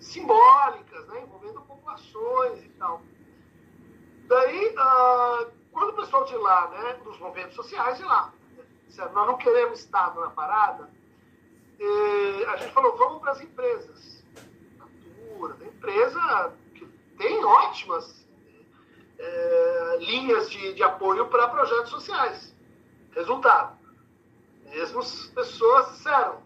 simbólicas, né, envolvendo populações e tal. Daí, uh, quando o pessoal de lá, né, dos movimentos sociais de lá, disseram, nós não queremos Estado na parada, e a gente falou, vamos para as empresas. Natura, a empresa que tem ótimas é, linhas de, de apoio para projetos sociais. Resultado, mesmo pessoas disseram,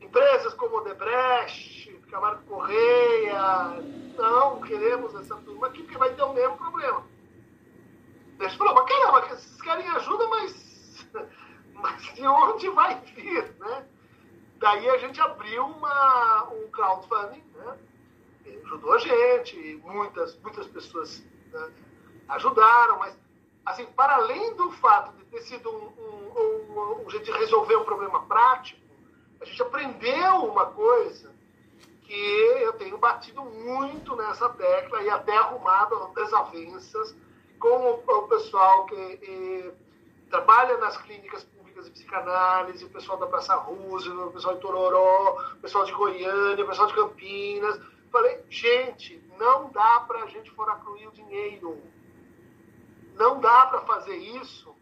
empresas como Odebrecht, Camargo Correia, não queremos essa turma aqui porque vai ter o mesmo problema. A gente falou, mas caramba, vocês querem ajuda, mas, mas de onde vai vir, né? Daí a gente abriu uma, um crowdfunding, né? ajudou a gente, muitas, muitas pessoas né, ajudaram, mas assim, para além do fato de ter sido um, um, um, um jeito de resolver um problema prático, a gente aprendeu uma coisa que eu tenho batido muito nessa tecla e até arrumado desavenças com o, pessoal que e, trabalha nas clínicas de psicanálise, o pessoal da Praça Roosevelt, o pessoal de Tororó, o pessoal de Goiânia, o pessoal de Campinas. Falei, gente, não dá para a gente foracluir o dinheiro. Não dá para fazer isso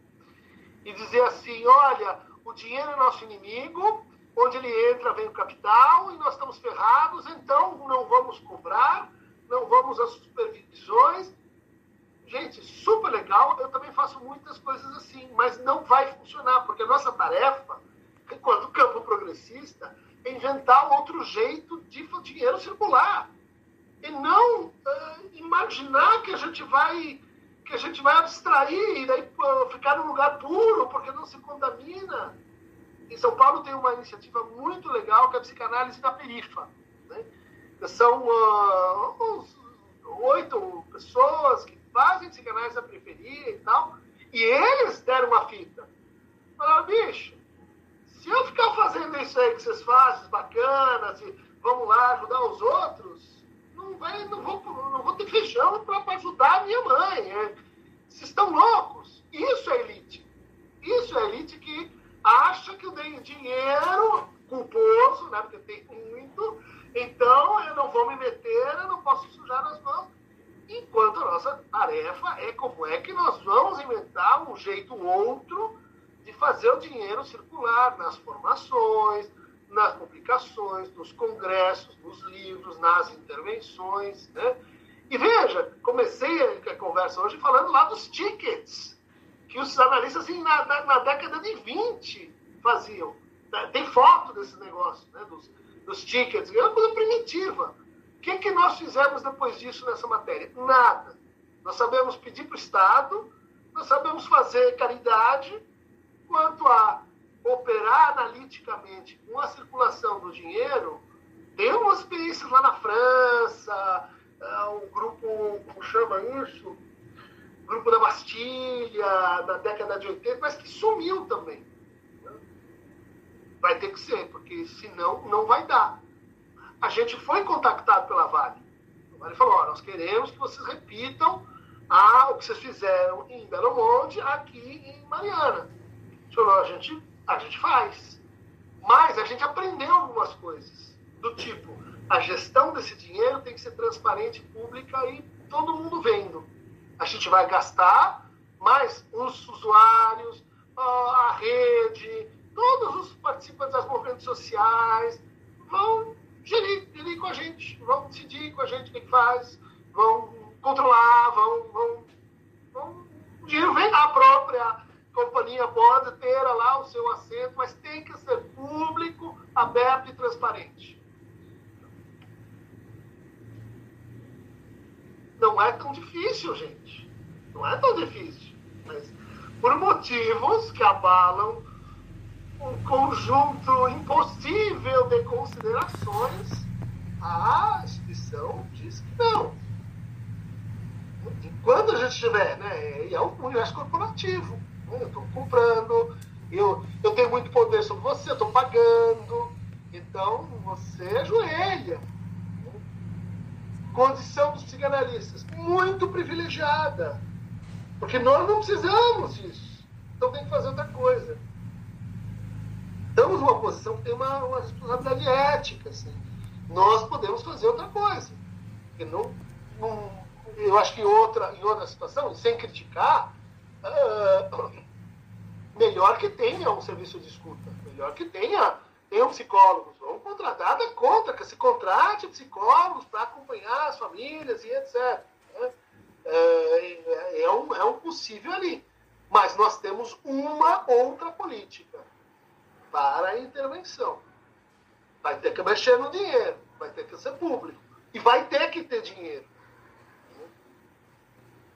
e dizer assim, olha, o dinheiro é nosso inimigo, onde ele entra vem o capital e nós estamos ferrados, então não vamos cobrar, não vamos às supervisões Gente, super legal. Eu também faço muitas coisas assim, mas não vai funcionar, porque a nossa tarefa, enquanto campo progressista, é inventar outro jeito de dinheiro circular. E não uh, imaginar que a gente vai que a gente vai abstrair e daí uh, ficar num lugar puro porque não se contamina. Em São Paulo tem uma iniciativa muito legal que é a psicanálise da perifa. Né? São uh, oito pessoas que fazem psicanálise da periferia e tal, e eles deram uma fita. Falaram, bicho, se eu ficar fazendo isso aí que vocês fazem, bacanas, e vamos lá ajudar os outros, não, vai, não, vou, não vou ter feijão para ajudar a minha mãe. É, vocês estão loucos. Isso é elite. Isso é elite que acha que eu tenho dinheiro culposo, né, porque tem muito, então eu não vou me meter, eu não posso sujar as mãos enquanto a nossa tarefa é como é que nós vamos inventar um jeito outro de fazer o dinheiro circular nas formações, nas publicações, nos congressos, nos livros, nas intervenções. Né? E veja, comecei a conversa hoje falando lá dos tickets, que os analistas assim, na, na, na década de 20 faziam. Tem foto desse negócio, né? dos, dos tickets, é uma coisa primitiva. O que, que nós fizemos depois disso nessa matéria? Nada. Nós sabemos pedir para o Estado, nós sabemos fazer caridade, quanto a operar analiticamente com a circulação do dinheiro, experiências lá na França, uh, o grupo, como chama isso? Grupo da Bastilha, na década de 80, mas que sumiu também. Né? Vai ter que ser, porque senão não vai dar. A gente foi contactado pela Vale. A Vale falou: nós queremos que vocês repitam a, o que vocês fizeram em Belo Monte, aqui em Mariana. Falou, a gente, a gente faz. Mas a gente aprendeu algumas coisas. Do tipo, a gestão desse dinheiro tem que ser transparente, pública e todo mundo vendo. A gente vai gastar, mas os usuários, a rede, todos os participantes das movimentos sociais vão gerir, gerir com a gente, vão decidir com a gente o que faz, vão controlar, vão, vão, vão o dinheiro vem da própria companhia pode ter lá o seu assento, mas tem que ser público, aberto e transparente. Não é tão difícil, gente. Não é tão difícil. Mas por motivos que abalam um conjunto impossível de considerações, a instituição diz que não. Enquanto a gente tiver, né, é um universo corporativo. Eu estou comprando, eu, eu tenho muito poder sobre você, eu estou pagando. Então, você ajoelha. Condição dos psicanalistas, muito privilegiada. Porque nós não precisamos disso. Então tem que fazer outra coisa. Estamos numa posição que tem uma, uma responsabilidade ética. Assim. Nós podemos fazer outra coisa. Porque não, não, eu acho que outra, em outra situação, sem criticar, uh, melhor que tenha um serviço de escuta, melhor que tenha, tenha psicólogos. Vamos contratar da conta, que se contrate psicólogos para acompanhar as famílias e etc. Né? É, é, um, é um possível ali. Mas nós temos uma outra política para a intervenção. Vai ter que mexer no dinheiro, vai ter que ser público. E vai ter que ter dinheiro.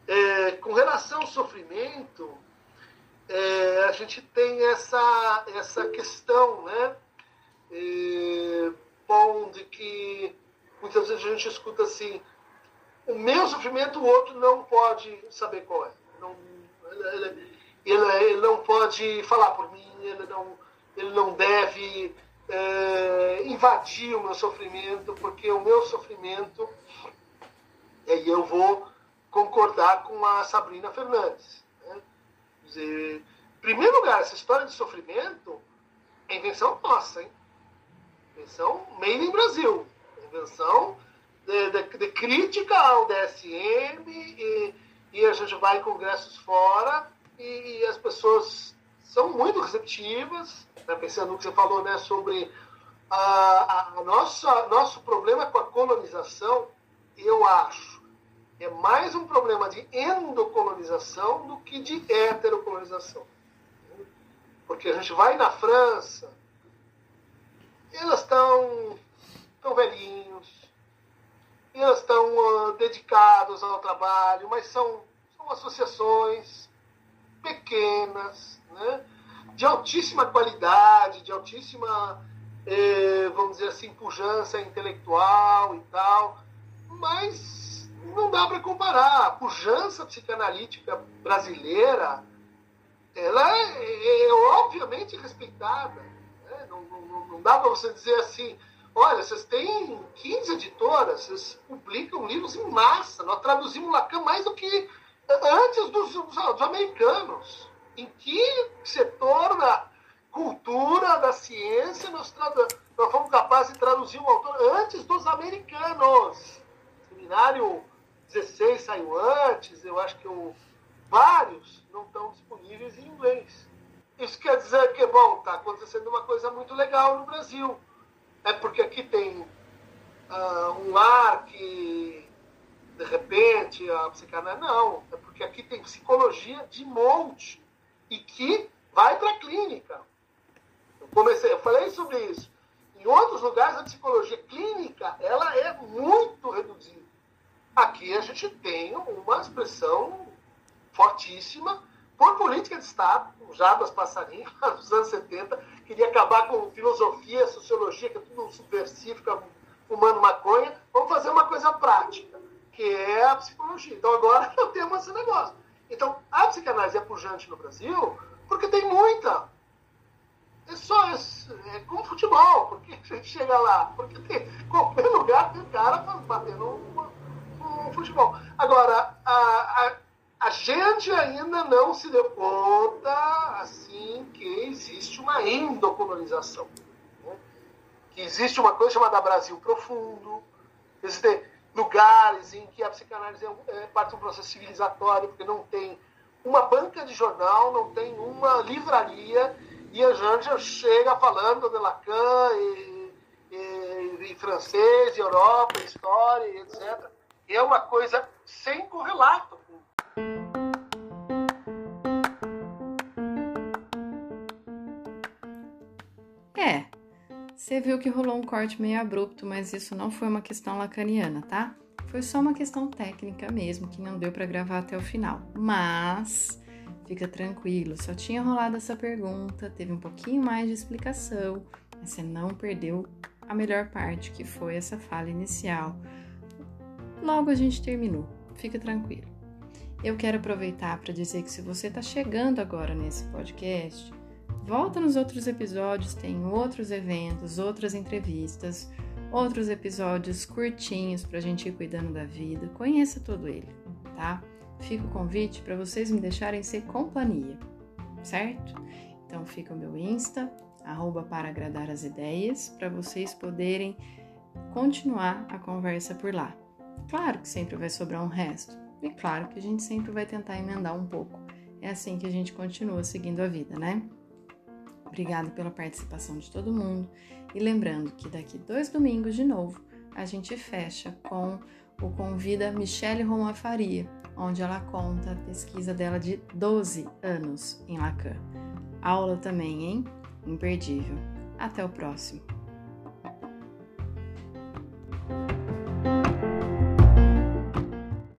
É, com relação ao sofrimento, é, a gente tem essa, essa questão, né? Bom, de que muitas vezes a gente escuta assim, o meu sofrimento o outro não pode saber qual é. Não, ele, ele, ele não pode falar por mim, ele não, ele não deve é, invadir o meu sofrimento, porque o meu sofrimento, e eu vou concordar com a Sabrina Fernandes. Né? Em primeiro lugar, essa história de sofrimento é invenção nossa, hein? Invenção made in Brasil. Invenção de, de, de crítica ao DSM e, e, a gente vai em congressos fora e, e as pessoas são muito receptivas, né? pensando no que você falou né, sobre a, a nossa, nosso problema com a colonização, eu acho é mais um problema de endocolonização do que de heterocolonização. Porque a gente vai na França, elas estão tão velhinhos, elas estão uh, dedicados ao trabalho, mas são, são associações pequenas, né? de altíssima qualidade, de altíssima, eh, vamos dizer assim, pujança intelectual e tal, mas não dá para comparar. A pujança psicanalítica brasileira ela é, é, é obviamente respeitada. Não, não, não, dá para você dizer assim, olha, vocês têm 15 editoras, vocês publicam livros em massa, nós traduzimos Lacan mais do que antes dos, dos americanos. Em que setor da cultura, da ciência, nós, nós fomos capazes de traduzir um autor antes dos americanos? Seminário 16 saiu antes, eu acho que o, vários não estão disponíveis em inglês. Isso quer dizer que, bom, está acontecendo uma coisa muito legal no Brasil. É porque aqui tem uh, um ar que, de repente, a psicanálise. Não, é porque aqui tem psicologia de monte e que vai para a clínica. Eu, comecei, eu falei sobre isso. Em outros lugares, a psicologia clínica ela é muito reduzida. Aqui a gente tem uma expressão fortíssima por política de Estado, o Jabas Passarinho, nos anos 70, queria acabar com filosofia, sociologia, que é tudo subversivo, fica fumando maconha, vamos fazer uma coisa prática, que é a psicologia. Então agora eu tenho esse negócio. Então, a psicanálise é pujante no Brasil porque tem muita. É só é como futebol, porque a gente chega lá, porque tem qualquer lugar tem cara batendo um, um futebol. Agora, a, a, a gente ainda não se deu conta assim que existe uma endocolonização. Né? Que existe uma coisa chamada Brasil profundo. Existem lugares em que a psicanálise é, é parte de um processo civilizatório, porque não tem uma banca de jornal, não tem uma livraria, e a gente chega falando de Lacan e, e, e francês, e Europa, história, etc. É uma coisa sem correlato. É, você viu que rolou um corte meio abrupto, mas isso não foi uma questão lacaniana, tá? Foi só uma questão técnica mesmo, que não deu para gravar até o final. Mas fica tranquilo, só tinha rolado essa pergunta, teve um pouquinho mais de explicação, mas você não perdeu a melhor parte, que foi essa fala inicial. Logo a gente terminou, fica tranquilo. Eu quero aproveitar para dizer que se você está chegando agora nesse podcast, volta nos outros episódios, tem outros eventos, outras entrevistas, outros episódios curtinhos para a gente ir cuidando da vida. Conheça todo ele, tá? Fica o convite para vocês me deixarem ser companhia, certo? Então fica o meu Insta, arroba para agradar as ideias, para vocês poderem continuar a conversa por lá. Claro que sempre vai sobrar um resto, e claro que a gente sempre vai tentar emendar um pouco. É assim que a gente continua seguindo a vida, né? Obrigado pela participação de todo mundo e lembrando que daqui dois domingos de novo a gente fecha com o convida Michelle Roma Faria, onde ela conta a pesquisa dela de 12 anos em Lacan. Aula também, hein? Imperdível. Até o próximo.